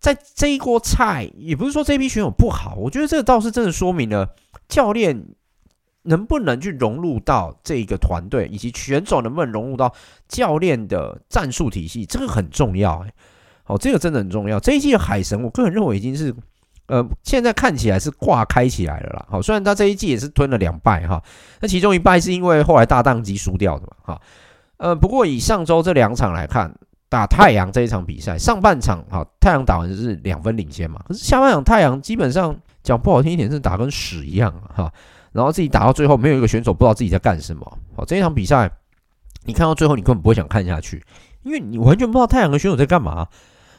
在这一锅菜，也不是说这批选手不好，我觉得这个倒是真的说明了教练能不能去融入到这个团队，以及选手能不能融入到教练的战术体系，这个很重要。哎，好，这个真的很重要。这一季的海神，我个人认为已经是，呃，现在看起来是挂开起来了啦。好，虽然他这一季也是吞了两败哈，那其中一败是因为后来大当机输掉的嘛，哈，呃，不过以上周这两场来看。打太阳这一场比赛，上半场哈，太阳打完就是两分领先嘛。可是下半场太阳基本上讲不好听一点，是打跟屎一样哈。然后自己打到最后，没有一个选手不知道自己在干什么。好，这一场比赛你看到最后，你根本不会想看下去，因为你完全不知道太阳的选手在干嘛。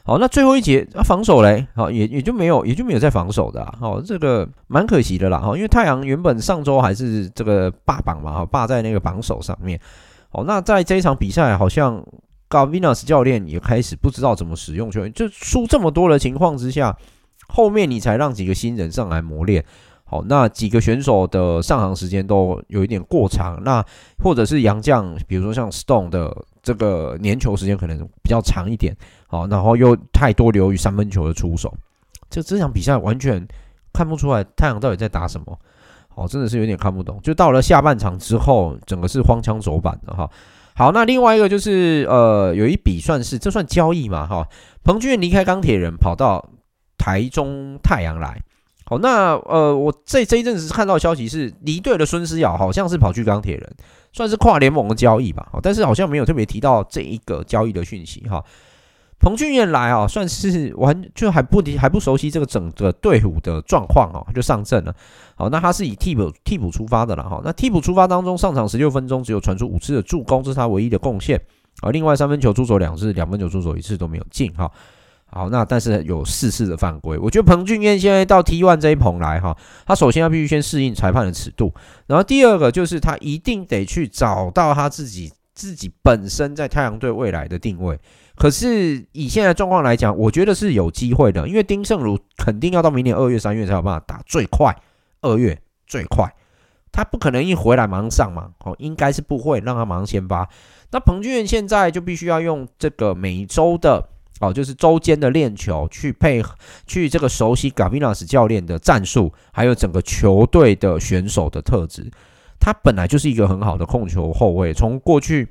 好，那最后一节啊防守嘞，好也也就没有也就没有在防守的。好，这个蛮可惜的啦。哈，因为太阳原本上周还是这个霸榜嘛，哈霸在那个榜首上面。好，那在这一场比赛好像。Galvinas 教练也开始不知道怎么使用球员，就输这么多的情况之下，后面你才让几个新人上来磨练。好，那几个选手的上场时间都有一点过长，那或者是杨将，比如说像 Stone 的这个粘球时间可能比较长一点。好，然后又太多流于三分球的出手，这这场比赛完全看不出来太阳到底在打什么。好，真的是有点看不懂。就到了下半场之后，整个是荒腔走板的哈。好，那另外一个就是，呃，有一笔算是这算交易嘛，哈，彭俊离开钢铁人，跑到台中太阳来。好，那呃，我这这一阵子看到消息是离队的孙思尧好像是跑去钢铁人，算是跨联盟的交易吧，好，但是好像没有特别提到这一个交易的讯息，哈。彭俊彦来啊，算是完就还不还不熟悉这个整个队伍的状况哦，就上阵了。好，那他是以替补替补出发的了哈。那替补出发当中，上场十六分钟，只有传出五次的助攻，这是他唯一的贡献而。另外三分球出手两次，两分球出手一次都没有进哈。好，那但是有四次的犯规。我觉得彭俊彦现在到 T one 这一棚来哈，他首先要必须先适应裁判的尺度，然后第二个就是他一定得去找到他自己自己本身在太阳队未来的定位。可是以现在状况来讲，我觉得是有机会的，因为丁胜儒肯定要到明年二月、三月才有办法打，最快二月最快。他不可能一回来马上上嘛，哦，应该是不会让他马上先发。那彭俊彦现在就必须要用这个每周的哦，就是周间的练球去配，去这个熟悉 Gavinas 教练的战术，还有整个球队的选手的特质。他本来就是一个很好的控球后卫，从过去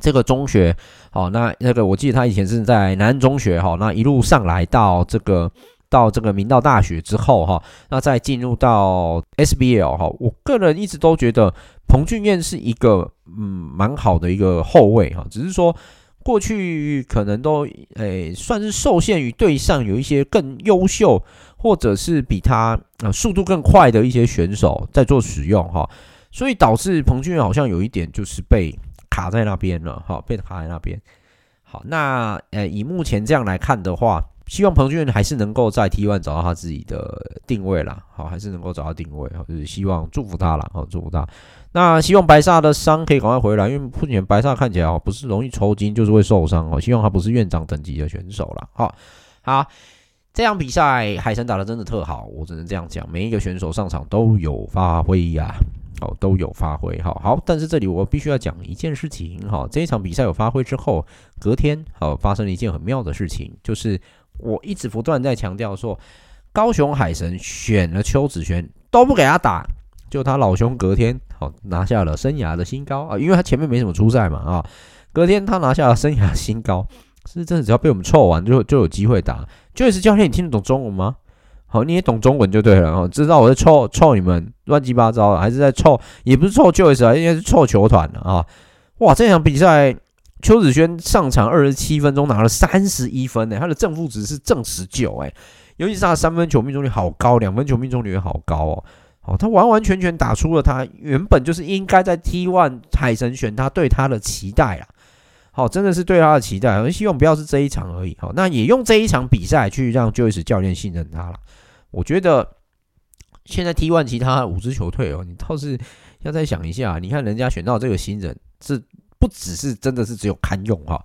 这个中学，好，那那个我记得他以前是在南安中学，哈，那一路上来到这个。到这个明道大学之后哈，那再进入到 SBL 哈，我个人一直都觉得彭俊彦是一个嗯蛮好的一个后卫哈，只是说过去可能都诶算是受限于队上有一些更优秀或者是比他啊速度更快的一些选手在做使用哈，所以导致彭俊好像有一点就是被卡在那边了哈，被卡在那边。好，那呃以目前这样来看的话。希望彭俊还是能够在 T1 找到他自己的定位啦，好，还是能够找到定位，好，就是希望祝福他啦，好，祝福他。那希望白萨的伤可以赶快回来，因为目前白萨看起来哦不是容易抽筋，就是会受伤哦。希望他不是院长等级的选手啦。好，好，这场比赛海神打得真的特好，我只能这样讲，每一个选手上场都有发挥呀，哦，都有发挥，好好。但是这里我必须要讲一件事情，哈，这一场比赛有发挥之后，隔天好发生了一件很妙的事情，就是。我一直不断在强调说，高雄海神选了邱子轩都不给他打，就他老兄隔天好拿下了生涯的新高啊，因为他前面没什么出赛嘛啊，隔天他拿下了生涯新高，是真的只要被我们凑完就就有机会打。Joyce 教练，你听得懂中文吗？好，你也懂中文就对了啊，知道我在凑凑你们乱七八糟的，还是在凑，也不是凑 Joyce 啊，应该是凑球团的啊。哇，这场比赛。邱子轩上场二十七分钟拿了三十一分呢，他的正负值是正十九哎，尤其是他的三分球命中率好高，两分球命中率也好高哦，哦，他完完全全打出了他原本就是应该在 T1 海神选他对他的期待啊，好，真的是对他的期待，我希望不要是这一场而已，好，那也用这一场比赛去让 Joyce 教练信任他了，我觉得现在 T1 其他五支球队哦，你倒是要再想一下，你看人家选到这个新人是。不只是真的是只有堪用哈，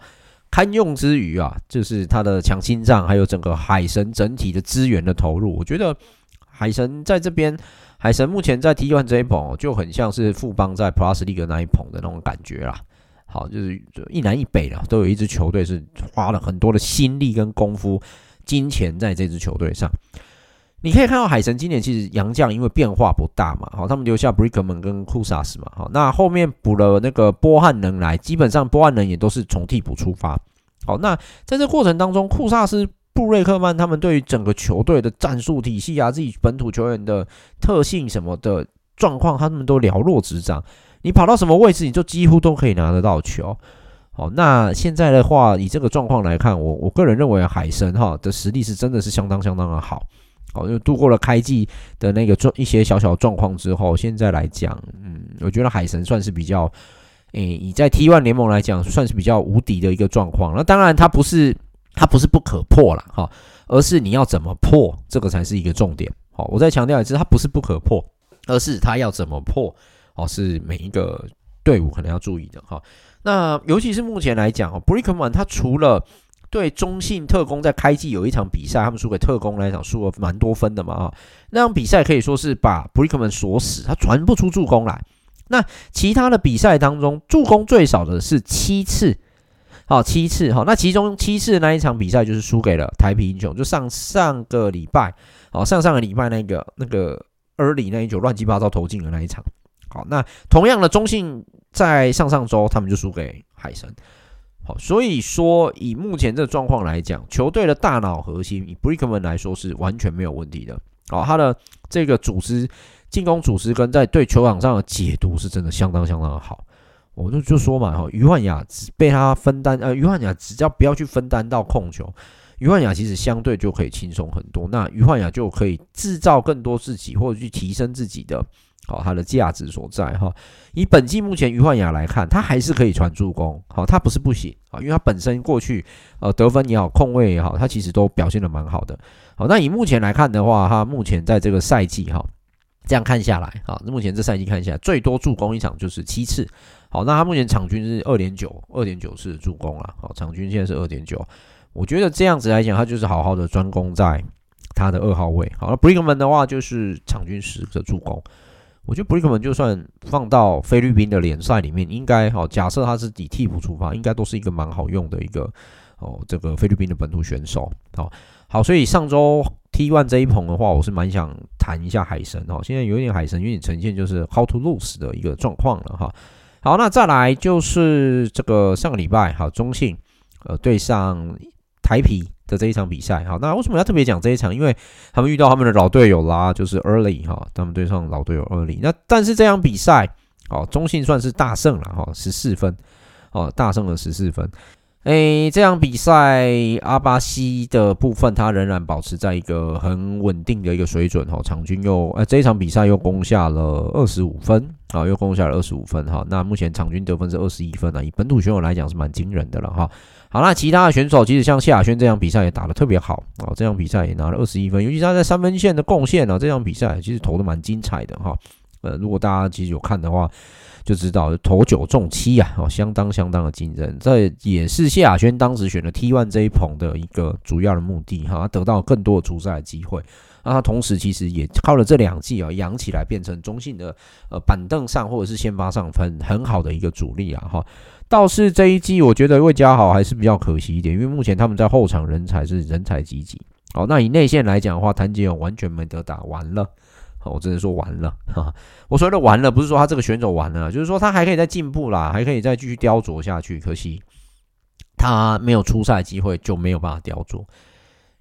堪用之余啊，就是他的强心脏，还有整个海神整体的资源的投入，我觉得海神在这边，海神目前在 T1 这一捧就很像是富邦在 Plus League 那一捧的那种感觉啦。好，就是一南一北的都有一支球队是花了很多的心力跟功夫、金钱在这支球队上。你可以看到海神今年其实洋将因为变化不大嘛，好，他们留下 Brickman 跟库萨斯嘛，好，那后面补了那个波汉能来，基本上波汉能也都是从替补出发，好，那在这过程当中，库萨斯、布瑞克曼他们对于整个球队的战术体系啊，自己本土球员的特性什么的状况，他们都了若指掌。你跑到什么位置，你就几乎都可以拿得到球。好，那现在的话，以这个状况来看，我我个人认为海神哈的实力是真的是相当相当的好。好，就度过了开季的那个状一些小小状况之后，现在来讲，嗯，我觉得海神算是比较，诶、欸，以在 T1 联盟来讲，算是比较无敌的一个状况。那当然，他不是它不是不可破啦，哈，而是你要怎么破，这个才是一个重点。好，我再强调一次，它不是不可破，而是它要怎么破，哦，是每一个队伍可能要注意的哈。那尤其是目前来讲，哦，Brickman 他除了对中信特工在开季有一场比赛，他们输给特工那一场输了蛮多分的嘛啊，那场比赛可以说是把 Brickman 锁死，他传不出助攻来。那其他的比赛当中，助攻最少的是七次，好七次哈。那其中七次的那一场比赛就是输给了台啤英雄，就上上个礼拜，好上上个礼拜那个那个 early 那一球乱七八糟投进的那一场。好，那同样的中信在上上周他们就输给海神。好，所以说以目前这状况来讲，球队的大脑核心以 Bricman 来说是完全没有问题的。好，他的这个组织、进攻组织跟在对球场上的解读是真的相当相当的好。我就就说嘛，哈，于焕雅只被他分担，呃，于焕雅只要不要去分担到控球，于焕雅其实相对就可以轻松很多。那于焕雅就可以制造更多自己或者去提升自己的。好，它的价值所在哈。以本季目前于焕雅来看，他还是可以传助攻。好，他不是不行啊，因为他本身过去呃得分也好，控位也好，他其实都表现得蛮好的。好，那以目前来看的话，他目前在这个赛季哈，这样看下来啊，目前这赛季看下来，最多助攻一场就是七次。好，那他目前场均是二点九，二点九次助攻了。好，场均现在是二点九。我觉得这样子来讲，他就是好好的专攻在他的二号位。好，那 Brickman 的话就是场均十个助攻。我觉得 Brickman 就算放到菲律宾的联赛里面，应该好。假设他是以替补出发，应该都是一个蛮好用的一个哦，这个菲律宾的本土选手。好，好，所以上周 T1 这一棚的话，我是蛮想谈一下海神哦。现在有点海神有点呈现就是 How to lose 的一个状况了哈。好，那再来就是这个上个礼拜哈，中信呃对上台啤。的这一场比赛，好，那为什么要特别讲这一场？因为他们遇到他们的老队友啦，就是 Early 哈，他们对上老队友 Early。那但是这场比赛，哦，中信算是大胜了哈，十四分，哦，大胜了十四分。诶，这场比赛阿巴西的部分，他仍然保持在一个很稳定的一个水准哈，场均又呃这一场比赛又攻下了二十五分，啊，又攻下了二十五分哈。那目前场均得分是二十一分啊，以本土选手来讲是蛮惊人的了哈。好，那其他的选手其实像谢亚轩这场比赛也打得特别好啊，这场比赛也拿了二十一分，尤其他在三分线的贡献呢，这场比赛其实投的蛮精彩的哈。呃，如果大家其实有看的话，就知道投九中七啊，哦，相当相当的惊人。这也是谢亚轩当时选了 T1 这一棚的一个主要的目的哈，他得到更多的出赛机会。那他同时其实也靠了这两季啊，养起来变成中性的呃板凳上或者是先发上分很好的一个主力啊哈。倒是这一季，我觉得魏家豪还是比较可惜一点，因为目前他们在后场人才是人才济济。好，那以内线来讲的话，谭杰勇完全没得打，完了。我只能说完了。哈，我说的完了，不是说他这个选手完了，就是说他还可以再进步啦，还可以再继续雕琢下去。可惜他没有出赛机会，就没有办法雕琢。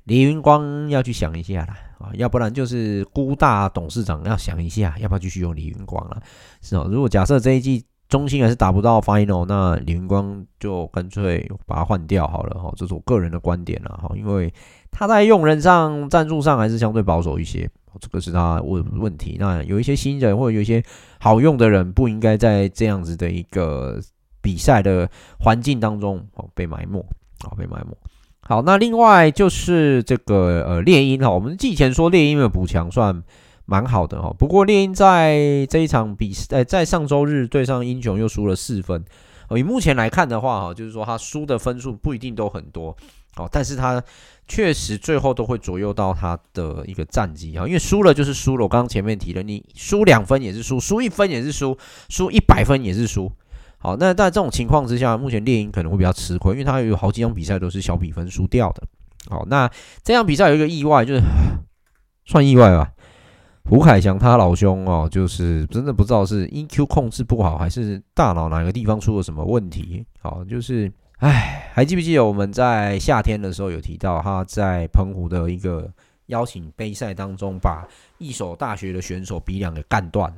李云光要去想一下啦，啊，要不然就是孤大董事长要想一下，要不要继续用李云光了？是哦，如果假设这一季。中心还是打不到 final，那李云光就干脆把它换掉好了哈，这是我个人的观点了哈，因为他在用人上、战术上还是相对保守一些，这个是他问问题。那有一些新人或者有一些好用的人，不应该在这样子的一个比赛的环境当中哦被埋没，哦被埋没。好，那另外就是这个呃猎鹰哈，我们季前说猎鹰的补强算。蛮好的哈，不过猎鹰在这一场比赛，在上周日对上英雄又输了四分。以目前来看的话哈，就是说他输的分数不一定都很多，哦，但是他确实最后都会左右到他的一个战绩啊，因为输了就是输了。我刚刚前面提了，你输两分也是输，输一分也是输，输一百分也是输。好，那在这种情况之下，目前猎鹰可能会比较吃亏，因为他有好几场比赛都是小比分输掉的。好，那这场比赛有一个意外，就是 算意外吧。胡凯翔他老兄哦，就是真的不知道是 EQ 控制不好，还是大脑哪个地方出了什么问题。好，就是哎，还记不记得我们在夏天的时候有提到他在澎湖的一个邀请杯赛当中，把一所大学的选手鼻梁给干断了？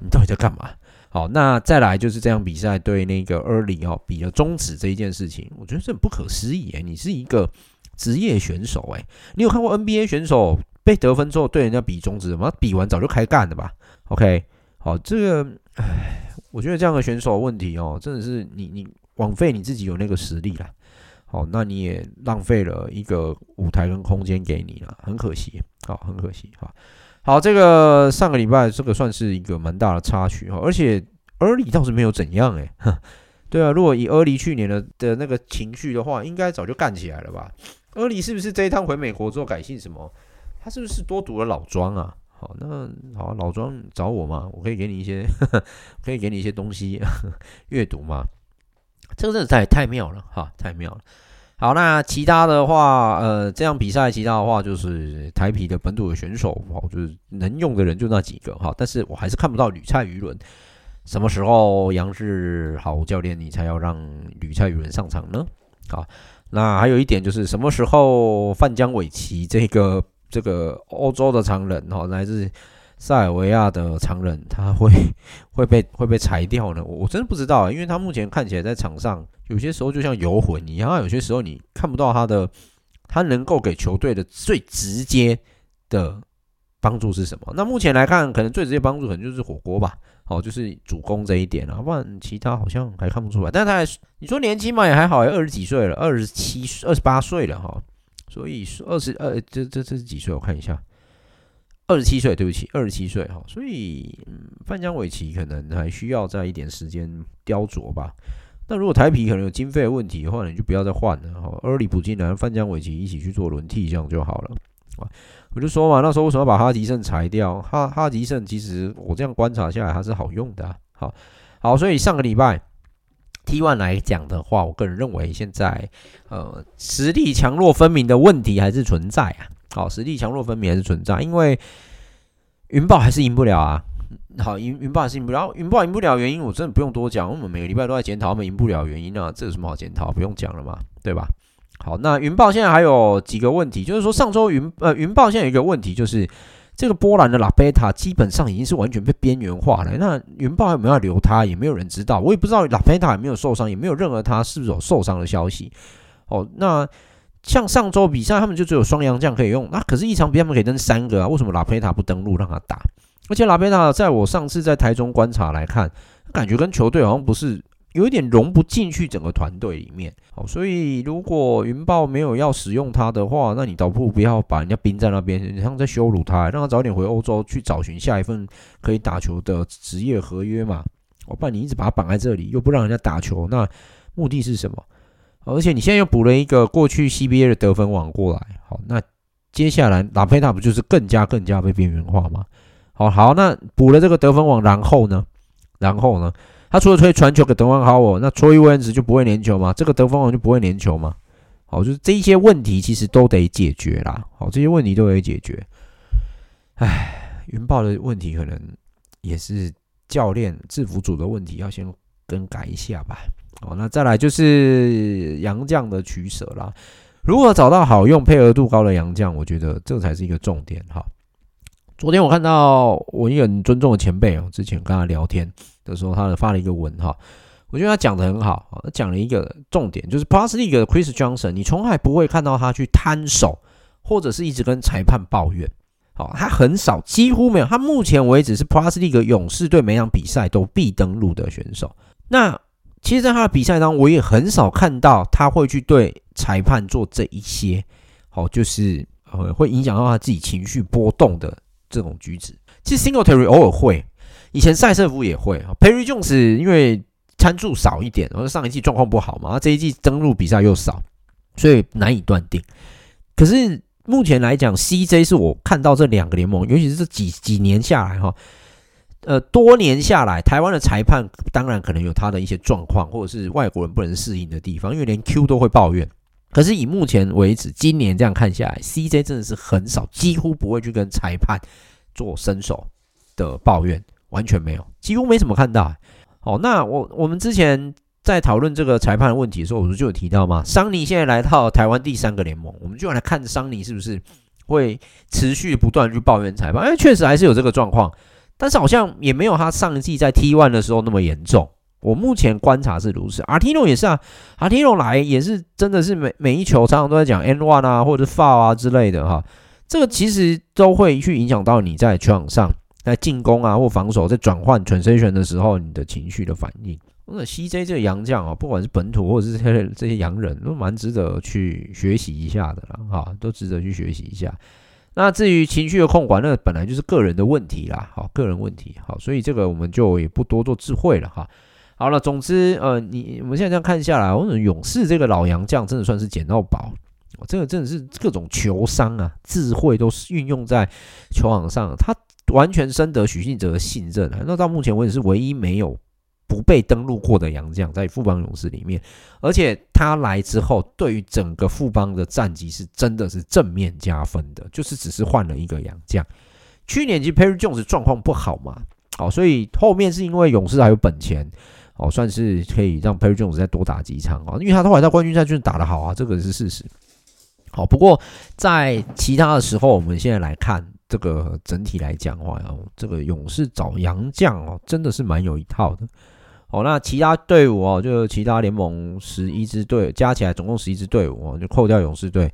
你到底在干嘛？好，那再来就是这场比赛对那个 Early 哦比了中指这一件事情，我觉得这很不可思议哎，你是一个职业选手哎，你有看过 NBA 选手？被得分之后对人家比中指，吗，比完早就开干了吧？OK，好，这个，唉，我觉得这样的选手问题哦，真的是你你枉费你自己有那个实力了，好，那你也浪费了一个舞台跟空间给你了，很可惜，好，很可惜，好，好，这个上个礼拜这个算是一个蛮大的插曲哈，而且阿狸倒是没有怎样诶。对啊，如果以阿狸去年的的那个情绪的话，应该早就干起来了吧阿狸是不是这一趟回美国之后改姓什么？他是不是多读了老庄啊？好，那好，老庄找我嘛，我可以给你一些，呵 呵可以给你一些东西 阅读嘛。这个真的太太妙了哈，太妙了。好，那其他的话，呃，这样比赛其他的话就是台啤的本土的选手，哦，就是能用的人就那几个哈。但是我还是看不到吕菜鱼伦，什么时候杨志豪教练你才要让吕菜鱼伦上场呢？好，那还有一点就是什么时候范江伟奇这个。这个欧洲的常人哈，来自塞尔维亚的常人，他会 会被会被裁掉呢？我我真的不知道，因为他目前看起来在场上，有些时候就像游魂一样，有些时候你看不到他的，他能够给球队的最直接的帮助是什么？那目前来看，可能最直接帮助可能就是火锅吧，好，就是主攻这一点啊，不然其他好像还看不出来。但他还你说年轻嘛，也还好，二十几岁了，二十七、二十八岁了哈。所以二十二，这这这是几岁？我看一下，二十七岁，对不起，二十七岁哈。所以，嗯，范江伟奇可能还需要再一点时间雕琢吧。那如果台啤可能有经费问题的话，你就不要再换了哈。Early 补进来，范江伟奇一起去做轮替，这样就好了。我就说嘛，那时候为什么把哈吉胜裁掉？哈哈吉胜其实我这样观察下来，它是好用的。好，好，所以上个礼拜 T1 来讲的话，我个人认为现在呃实力强弱分明的问题还是存在啊。好，实力强弱分明还是存在，因为云豹还是赢不了啊。好，云云豹还是赢不了，云豹赢不了原因我真的不用多讲，我们每个礼拜都在检讨他们赢不了原因啊，这有什么好检讨？不用讲了嘛，对吧？好，那云豹现在还有几个问题，就是说上周云呃云豹现在有一个问题，就是这个波兰的拉贝塔基本上已经是完全被边缘化了。那云豹有没有要留他，也没有人知道。我也不知道拉贝塔有没有受伤，也没有任何他是不是有受伤的消息。哦，那像上周比赛他们就只有双洋将可以用，那可是一场比赛他们可以登三个啊，为什么拉贝塔不登录让他打？而且拉贝塔在我上次在台中观察来看，感觉跟球队好像不是。有一点融不进去整个团队里面，好，所以如果云豹没有要使用他的话，那你倒不如不要把人家冰在那边，你像在羞辱他，让他早点回欧洲去找寻下一份可以打球的职业合约嘛。我不然你一直把他绑在这里，又不让人家打球，那目的是什么？而且你现在又补了一个过去 CBA 的得分王过来，好，那接下来拉佩塔不就是更加更加被边缘化吗？好好，那补了这个得分王，然后呢？然后呢？他除了推传球给德万豪尔，那崔维恩斯就不会连球吗？这个得分王就不会连球吗？好，就是这一些问题其实都得解决啦。好，这些问题都得解决。唉，云豹的问题可能也是教练制服组的问题，要先更改一下吧。好，那再来就是洋将的取舍啦。如果找到好用、配合度高的洋将，我觉得这才是一个重点。哈，昨天我看到我一个很尊重的前辈哦，之前跟他聊天。的时候，他发了一个文哈，我觉得他讲得很好，他讲了一个重点，就是 Plus League 的 Chris Johnson，你从来不会看到他去摊手，或者是一直跟裁判抱怨，好，他很少，几乎没有，他目前为止是 Plus League 勇士队每场比赛都必登录的选手。那其实，在他的比赛当中，我也很少看到他会去对裁判做这一些，好，就是呃，会影响到他自己情绪波动的这种举止。其实 Singletary 偶尔会。以前赛瑟夫也会啊，Perry Jones 因为参数少一点，然后上一季状况不好嘛，这一季登录比赛又少，所以难以断定。可是目前来讲，CJ 是我看到这两个联盟，尤其是这几几年下来哈，呃，多年下来，台湾的裁判当然可能有他的一些状况，或者是外国人不能适应的地方，因为连 Q 都会抱怨。可是以目前为止，今年这样看下来，CJ 真的是很少，几乎不会去跟裁判做伸手的抱怨。完全没有，几乎没怎么看到。哦，那我我们之前在讨论这个裁判的问题的时候，我不是就有提到吗？桑尼现在来到台湾第三个联盟，我们就来看桑尼是不是会持续不断去抱怨裁判。哎，确实还是有这个状况，但是好像也没有他上一季在 T one 的时候那么严重。我目前观察是如此。阿提诺也是啊，阿提诺来也是真的是每每一球常常都在讲 N one 啊，或者 foul 啊之类的哈。这个其实都会去影响到你在球场上。在进攻啊或防守，在转换 transition 的时候，你的情绪的反应。那 CJ 这个洋将啊，不管是本土或者是这些这些洋人，都蛮值得去学习一下的啦，哈，都值得去学习一下。那至于情绪的控管，那本来就是个人的问题啦，好，个人问题，好，所以这个我们就也不多做智慧了哈。好了，总之，呃，你我们现在这样看下来，我们勇士这个老洋将真的算是捡到宝，这个真的是各种球商啊，智慧都是运用在球场上，他。完全深得许信哲的信任啊，那到目前为止是唯一没有不被登录过的洋将，在富邦勇士里面，而且他来之后，对于整个富邦的战绩是真的是正面加分的，就是只是换了一个洋将。去年其实 Perry Jones 状况不好嘛，好，所以后面是因为勇士还有本钱，哦，算是可以让 Perry Jones 再多打几场啊，因为他后来在冠军赛就是打得好啊，这个是事实。好，不过在其他的时候，我们现在来看。这个整体来讲的话，哦，这个勇士找洋将哦，真的是蛮有一套的。哦，那其他队伍哦，就其他联盟十一支队加起来总共十一支队伍哦，就扣掉勇士队，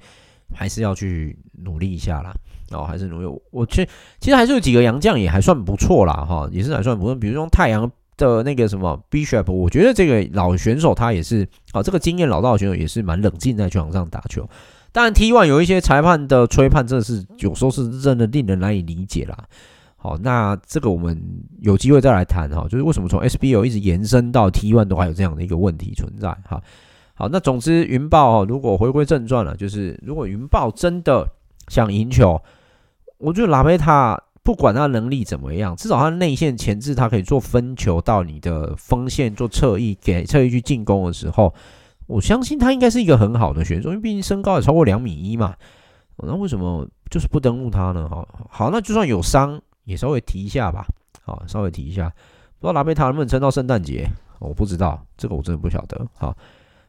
还是要去努力一下啦。哦，还是努力。我去，其实还是有几个洋将也还算不错啦，哈，也是还算不错。比如说太阳的那个什么 Bishop，我觉得这个老选手他也是啊，这个经验老道的选手也是蛮冷静在球场上打球。当然，T1 有一些裁判的吹判，真的是有时候是真的令人难以理解啦。好，那这个我们有机会再来谈哈，就是为什么从 SBO 一直延伸到 T1 都还有这样的一个问题存在哈。好，那总之云豹如果回归正传了，就是如果云豹真的想赢球，我觉得拉贝塔不管他能力怎么样，至少他内线前置，他可以做分球到你的锋线做侧翼，给侧翼去进攻的时候，我相信他应该是一个很好的选手，因为毕竟身高也超过两米一嘛。那为什么就是不登录他呢？好，好，那就算有伤，也稍微提一下吧。好，稍微提一下，不知道拉贝塔能不能撑到圣诞节？我不知道，这个我真的不晓得。好。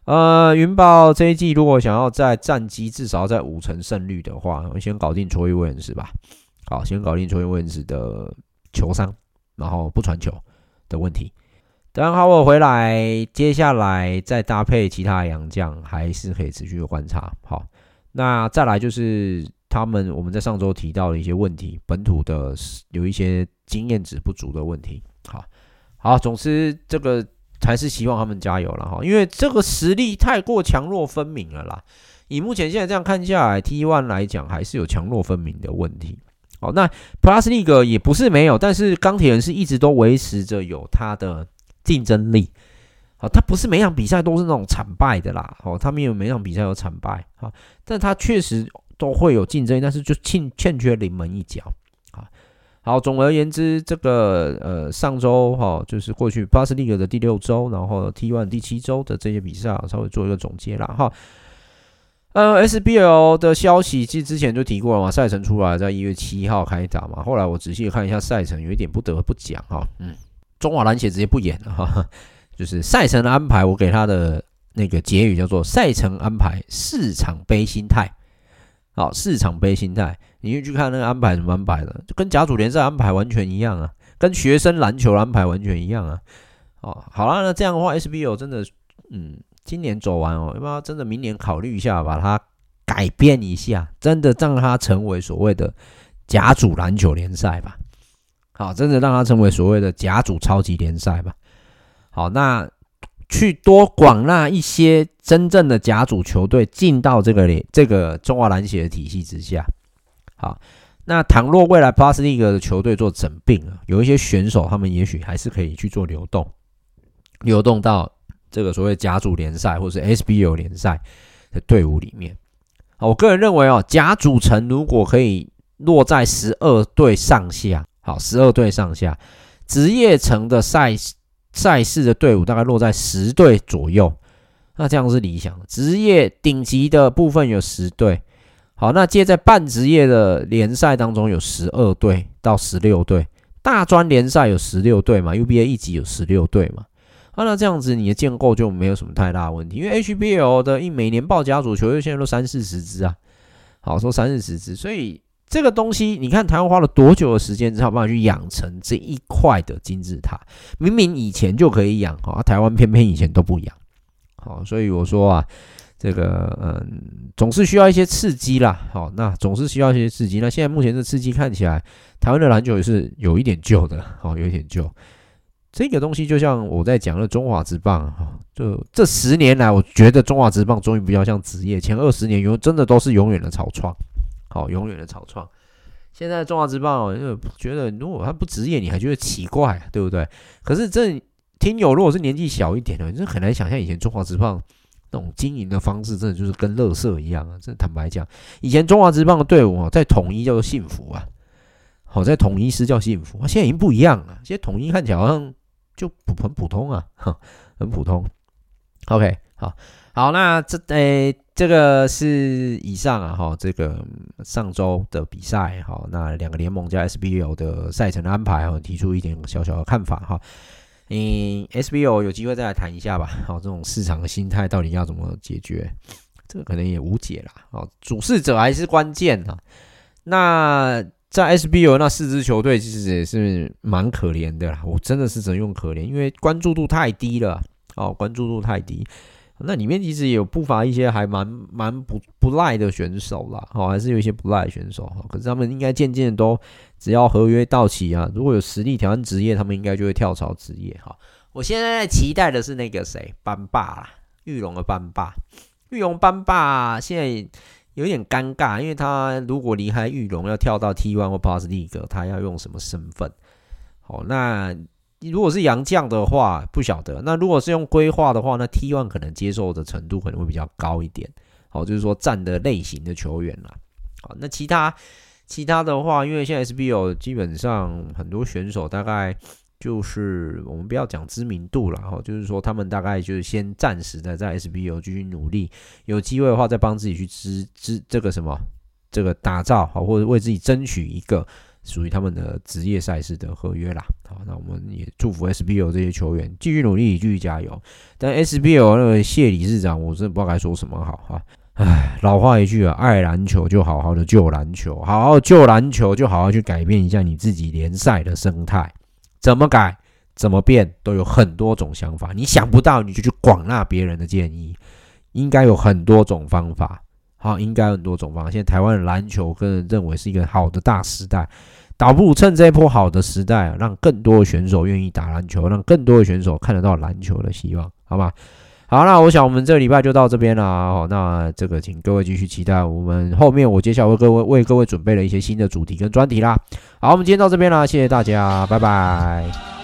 呃，云豹这一季如果想要在战绩至少在五成胜率的话，我先搞定卓伊·威恩斯吧。好，先搞定卓伊·威恩斯的球商，然后不传球的问题。等哈我回来，接下来再搭配其他洋将，还是可以持续的观察。好，那再来就是他们我们在上周提到的一些问题，本土的有一些经验值不足的问题。好，好，总之这个。还是希望他们加油了哈，因为这个实力太过强弱分明了啦。以目前现在这样看下来，T One 来讲还是有强弱分明的问题。好，那 Plus League 也不是没有，但是钢铁人是一直都维持着有它的竞争力。好，他不是每场比赛都是那种惨败的啦。好，他没有每场比赛有惨败。好，但他确实都会有竞争，但是就欠欠缺临门一脚啊。好，总而言之，这个呃，上周哈，就是过去 Plus League 的第六周，然后 T one 第七周的这些比赛，稍微做一个总结啦哈。呃，SBL 的消息其实之前就提过了嘛，赛程出来在一月七号开打嘛。后来我仔细看一下赛程，有一点不得不讲哈，嗯，中华蓝血直接不演了哈，就是赛程的安排，我给他的那个结语叫做赛程安排市场杯心态。好，市场杯心态，你去去看那个安排怎么安排的，就跟甲组联赛安排完全一样啊，跟学生篮球安排完全一样啊。哦，好了，那这样的话，SBL 真的，嗯，今年走完哦，要不要真的明年考虑一下，把它改变一下，真的让它成为所谓的甲组篮球联赛吧？好，真的让它成为所谓的甲组超级联赛吧？好，那。去多广纳一些真正的甲组球队进到这个这个中华篮协的体系之下。好，那倘若未来 Plus League 的球队做整并了，有一些选手他们也许还是可以去做流动，流动到这个所谓甲组联赛或是 SBL 联赛的队伍里面。好，我个人认为哦，甲组成如果可以落在十二队上下，好，十二队上下，职业层的赛。赛事的队伍大概落在十队左右，那这样是理想。职业顶级的部分有十队，好，那接在半职业的联赛当中有十二队到十六队，大专联赛有十六队嘛，UBA 一级有十六队嘛，啊，那这样子你的建构就没有什么太大问题，因为 HBL 的一每年报甲组球队现在都三四十支啊，好说三四十支，所以。这个东西，你看台湾花了多久的时间才有办法去养成这一块的金字塔？明明以前就可以养，啊，台湾偏偏以前都不养，好，所以我说啊，这个嗯，总是需要一些刺激啦，好，那总是需要一些刺激。那现在目前的刺激看起来，台湾的篮球也是有一点旧的，好，有一点旧。这个东西就像我在讲的中华职棒，哈，就这十年来，我觉得中华职棒终于比较像职业，前二十年永真的都是永远的草创。好，永远的草创。现在中华职棒，就觉得如果他不职业，你还觉得奇怪，对不对？可是这听友如果是年纪小一点的，你就很难想象以前中华职棒那种经营的方式，真的就是跟垃圾一样啊！真的坦白讲，以前中华职棒的队伍，在统一叫做幸福啊，好，在统一是叫幸福，现在已经不一样了。现在统一看起来好像就普很普通啊，很普通。OK，好。好，那这诶、这个是以上啊，哈，这个上周的比赛，哈，那两个联盟加 SBO 的赛程的安排，哈，提出一点小小的看法，哈，嗯，SBO 有机会再来谈一下吧，好，这种市场的心态到底要怎么解决，这个可能也无解啦，哦，主事者还是关键啊。那在 SBO 那四支球队其实也是蛮可怜的啦，我真的是只能用可怜，因为关注度太低了，哦，关注度太低。那里面其实也有不乏一些还蛮蛮不不赖的选手啦，好，还是有一些不赖的选手哈。可是他们应该渐渐都只要合约到期啊，如果有实力挑战职业，他们应该就会跳槽职业哈。我现在在期待的是那个谁班霸啦，玉龙的班霸，玉龙班霸现在有点尴尬，因为他如果离开玉龙要跳到 T1 或 Plus League，他要用什么身份？好，那。如果是洋将的话，不晓得。那如果是用规划的话，那 T one 可能接受的程度可能会比较高一点。好，就是说站的类型的球员啦。好，那其他其他的话，因为现在 SBO 基本上很多选手大概就是我们不要讲知名度了哈，就是说他们大概就是先暂时的在 SBO 继续努力，有机会的话再帮自己去支支这个什么这个打造好，或者为自己争取一个属于他们的职业赛事的合约啦。好，那我们也祝福 SBL 这些球员继续努力，继续加油。但 SBL 那个谢理事长，我真的不知道该说什么好哈。唉，老话一句啊，爱篮球就好好的救篮球，好好救篮球就好好去改变一下你自己联赛的生态。怎么改，怎么变，都有很多种想法。你想不到，你就去广纳别人的建议。应该有很多种方法，好，应该有很多种方。现在台湾的篮球，个人认为是一个好的大时代，倒不如趁这一波好的时代，让更多的选手愿意打篮球，让更多的选手看得到篮球的希望，好吗？好，那我想我们这个礼拜就到这边了。好，那这个请各位继续期待我们后面，我接下来为各位为各位准备了一些新的主题跟专题啦。好，我们今天到这边了，谢谢大家，拜拜。